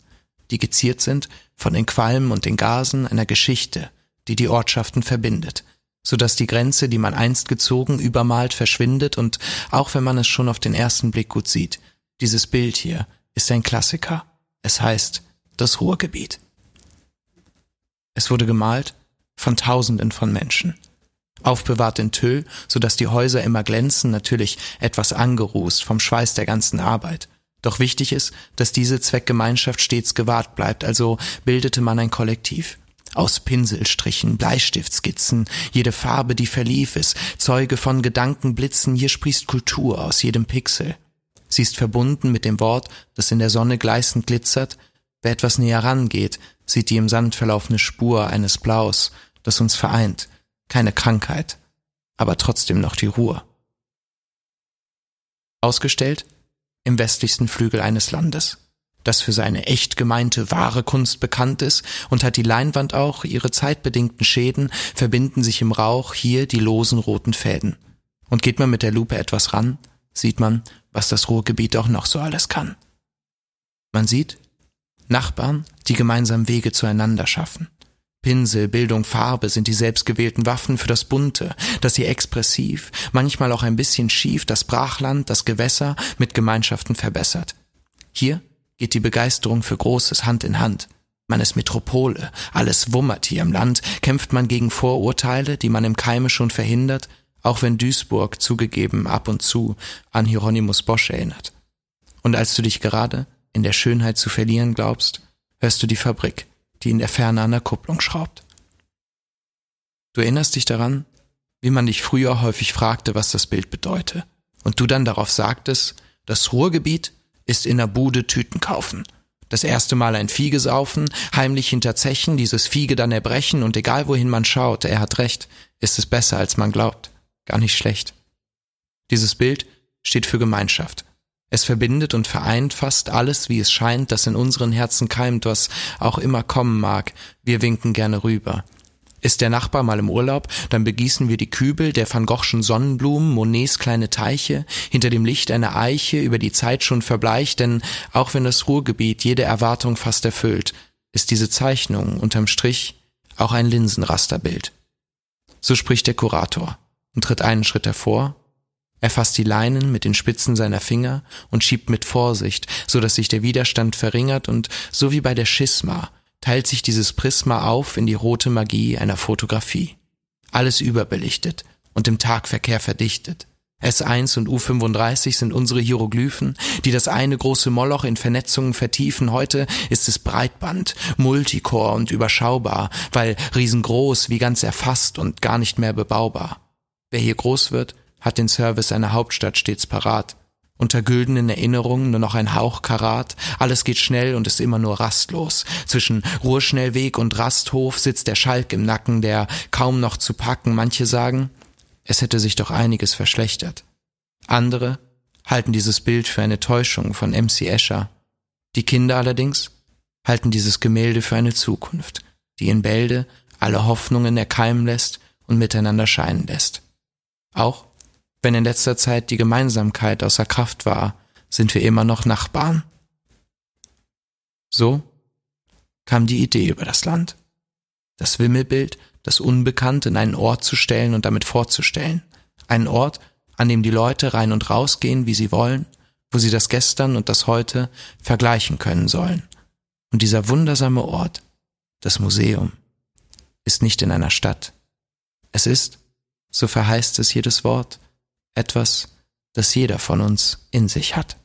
die geziert sind von den Qualmen und den Gasen einer Geschichte, die die Ortschaften verbindet, so dass die Grenze, die man einst gezogen, übermalt verschwindet und auch wenn man es schon auf den ersten Blick gut sieht, dieses Bild hier, ist ein Klassiker. Es heißt das Ruhrgebiet. Es wurde gemalt von Tausenden von Menschen. Aufbewahrt in Tüll, so dass die Häuser immer glänzen, natürlich etwas angerußt vom Schweiß der ganzen Arbeit. Doch wichtig ist, dass diese Zweckgemeinschaft stets gewahrt bleibt, also bildete man ein Kollektiv. Aus Pinselstrichen, Bleistiftskizzen, jede Farbe, die verlief, ist Zeuge von Gedankenblitzen, hier sprießt Kultur aus jedem Pixel. Sie ist verbunden mit dem Wort, das in der Sonne gleißend glitzert. Wer etwas näher rangeht, sieht die im Sand verlaufene Spur eines Blaus, das uns vereint. Keine Krankheit, aber trotzdem noch die Ruhe. Ausgestellt im westlichsten Flügel eines Landes, das für seine echt gemeinte wahre Kunst bekannt ist und hat die Leinwand auch, ihre zeitbedingten Schäden verbinden sich im Rauch hier die losen roten Fäden. Und geht man mit der Lupe etwas ran, sieht man, was das Ruhrgebiet auch noch so alles kann. Man sieht Nachbarn, die gemeinsam Wege zueinander schaffen. Pinsel, Bildung, Farbe sind die selbstgewählten Waffen für das Bunte, das hier expressiv, manchmal auch ein bisschen schief, das Brachland, das Gewässer mit Gemeinschaften verbessert. Hier geht die Begeisterung für Großes Hand in Hand. Man ist Metropole, alles wummert hier im Land, kämpft man gegen Vorurteile, die man im Keime schon verhindert, auch wenn Duisburg zugegeben ab und zu an Hieronymus Bosch erinnert. Und als du dich gerade in der Schönheit zu verlieren glaubst, hörst du die Fabrik, die in der Ferne an der Kupplung schraubt. Du erinnerst dich daran, wie man dich früher häufig fragte, was das Bild bedeute, und du dann darauf sagtest, das Ruhrgebiet ist in der Bude Tüten kaufen. Das erste Mal ein Vieh gesaufen, heimlich hinter Zechen, dieses Vieh dann erbrechen und egal wohin man schaut, er hat recht, ist es besser als man glaubt. Gar nicht schlecht. Dieses Bild steht für Gemeinschaft. Es verbindet und vereint fast alles, wie es scheint, das in unseren Herzen keimt, was auch immer kommen mag. Wir winken gerne rüber. Ist der Nachbar mal im Urlaub, dann begießen wir die Kübel der Van Goghschen Sonnenblumen, Monets kleine Teiche, hinter dem Licht eine Eiche, über die Zeit schon verbleicht, denn auch wenn das Ruhrgebiet jede Erwartung fast erfüllt, ist diese Zeichnung unterm Strich auch ein Linsenrasterbild. So spricht der Kurator und tritt einen Schritt hervor. Er fasst die Leinen mit den Spitzen seiner Finger und schiebt mit Vorsicht, so dass sich der Widerstand verringert und so wie bei der Schisma teilt sich dieses Prisma auf in die rote Magie einer Fotografie. Alles überbelichtet und im Tagverkehr verdichtet. S1 und U35 sind unsere Hieroglyphen, die das eine große Moloch in Vernetzungen vertiefen. Heute ist es Breitband, Multicore und überschaubar, weil riesengroß wie ganz erfasst und gar nicht mehr bebaubar. Wer hier groß wird, hat den Service einer Hauptstadt stets parat. Unter güldenen Erinnerungen nur noch ein Hauch Karat, alles geht schnell und ist immer nur rastlos. Zwischen Ruhrschnellweg und Rasthof sitzt der Schalk im Nacken, der kaum noch zu packen. Manche sagen, es hätte sich doch einiges verschlechtert. Andere halten dieses Bild für eine Täuschung von MC Escher. Die Kinder allerdings halten dieses Gemälde für eine Zukunft, die in Bälde alle Hoffnungen erkeimen lässt und miteinander scheinen lässt. Auch wenn in letzter Zeit die Gemeinsamkeit außer Kraft war, sind wir immer noch Nachbarn. So kam die Idee über das Land. Das Wimmelbild das Unbekannte in einen Ort zu stellen und damit vorzustellen. Einen Ort, an dem die Leute rein und rausgehen, wie sie wollen, wo sie das Gestern und das Heute vergleichen können sollen. Und dieser wundersame Ort, das Museum, ist nicht in einer Stadt. Es ist, so verheißt es jedes Wort, etwas, das jeder von uns in sich hat.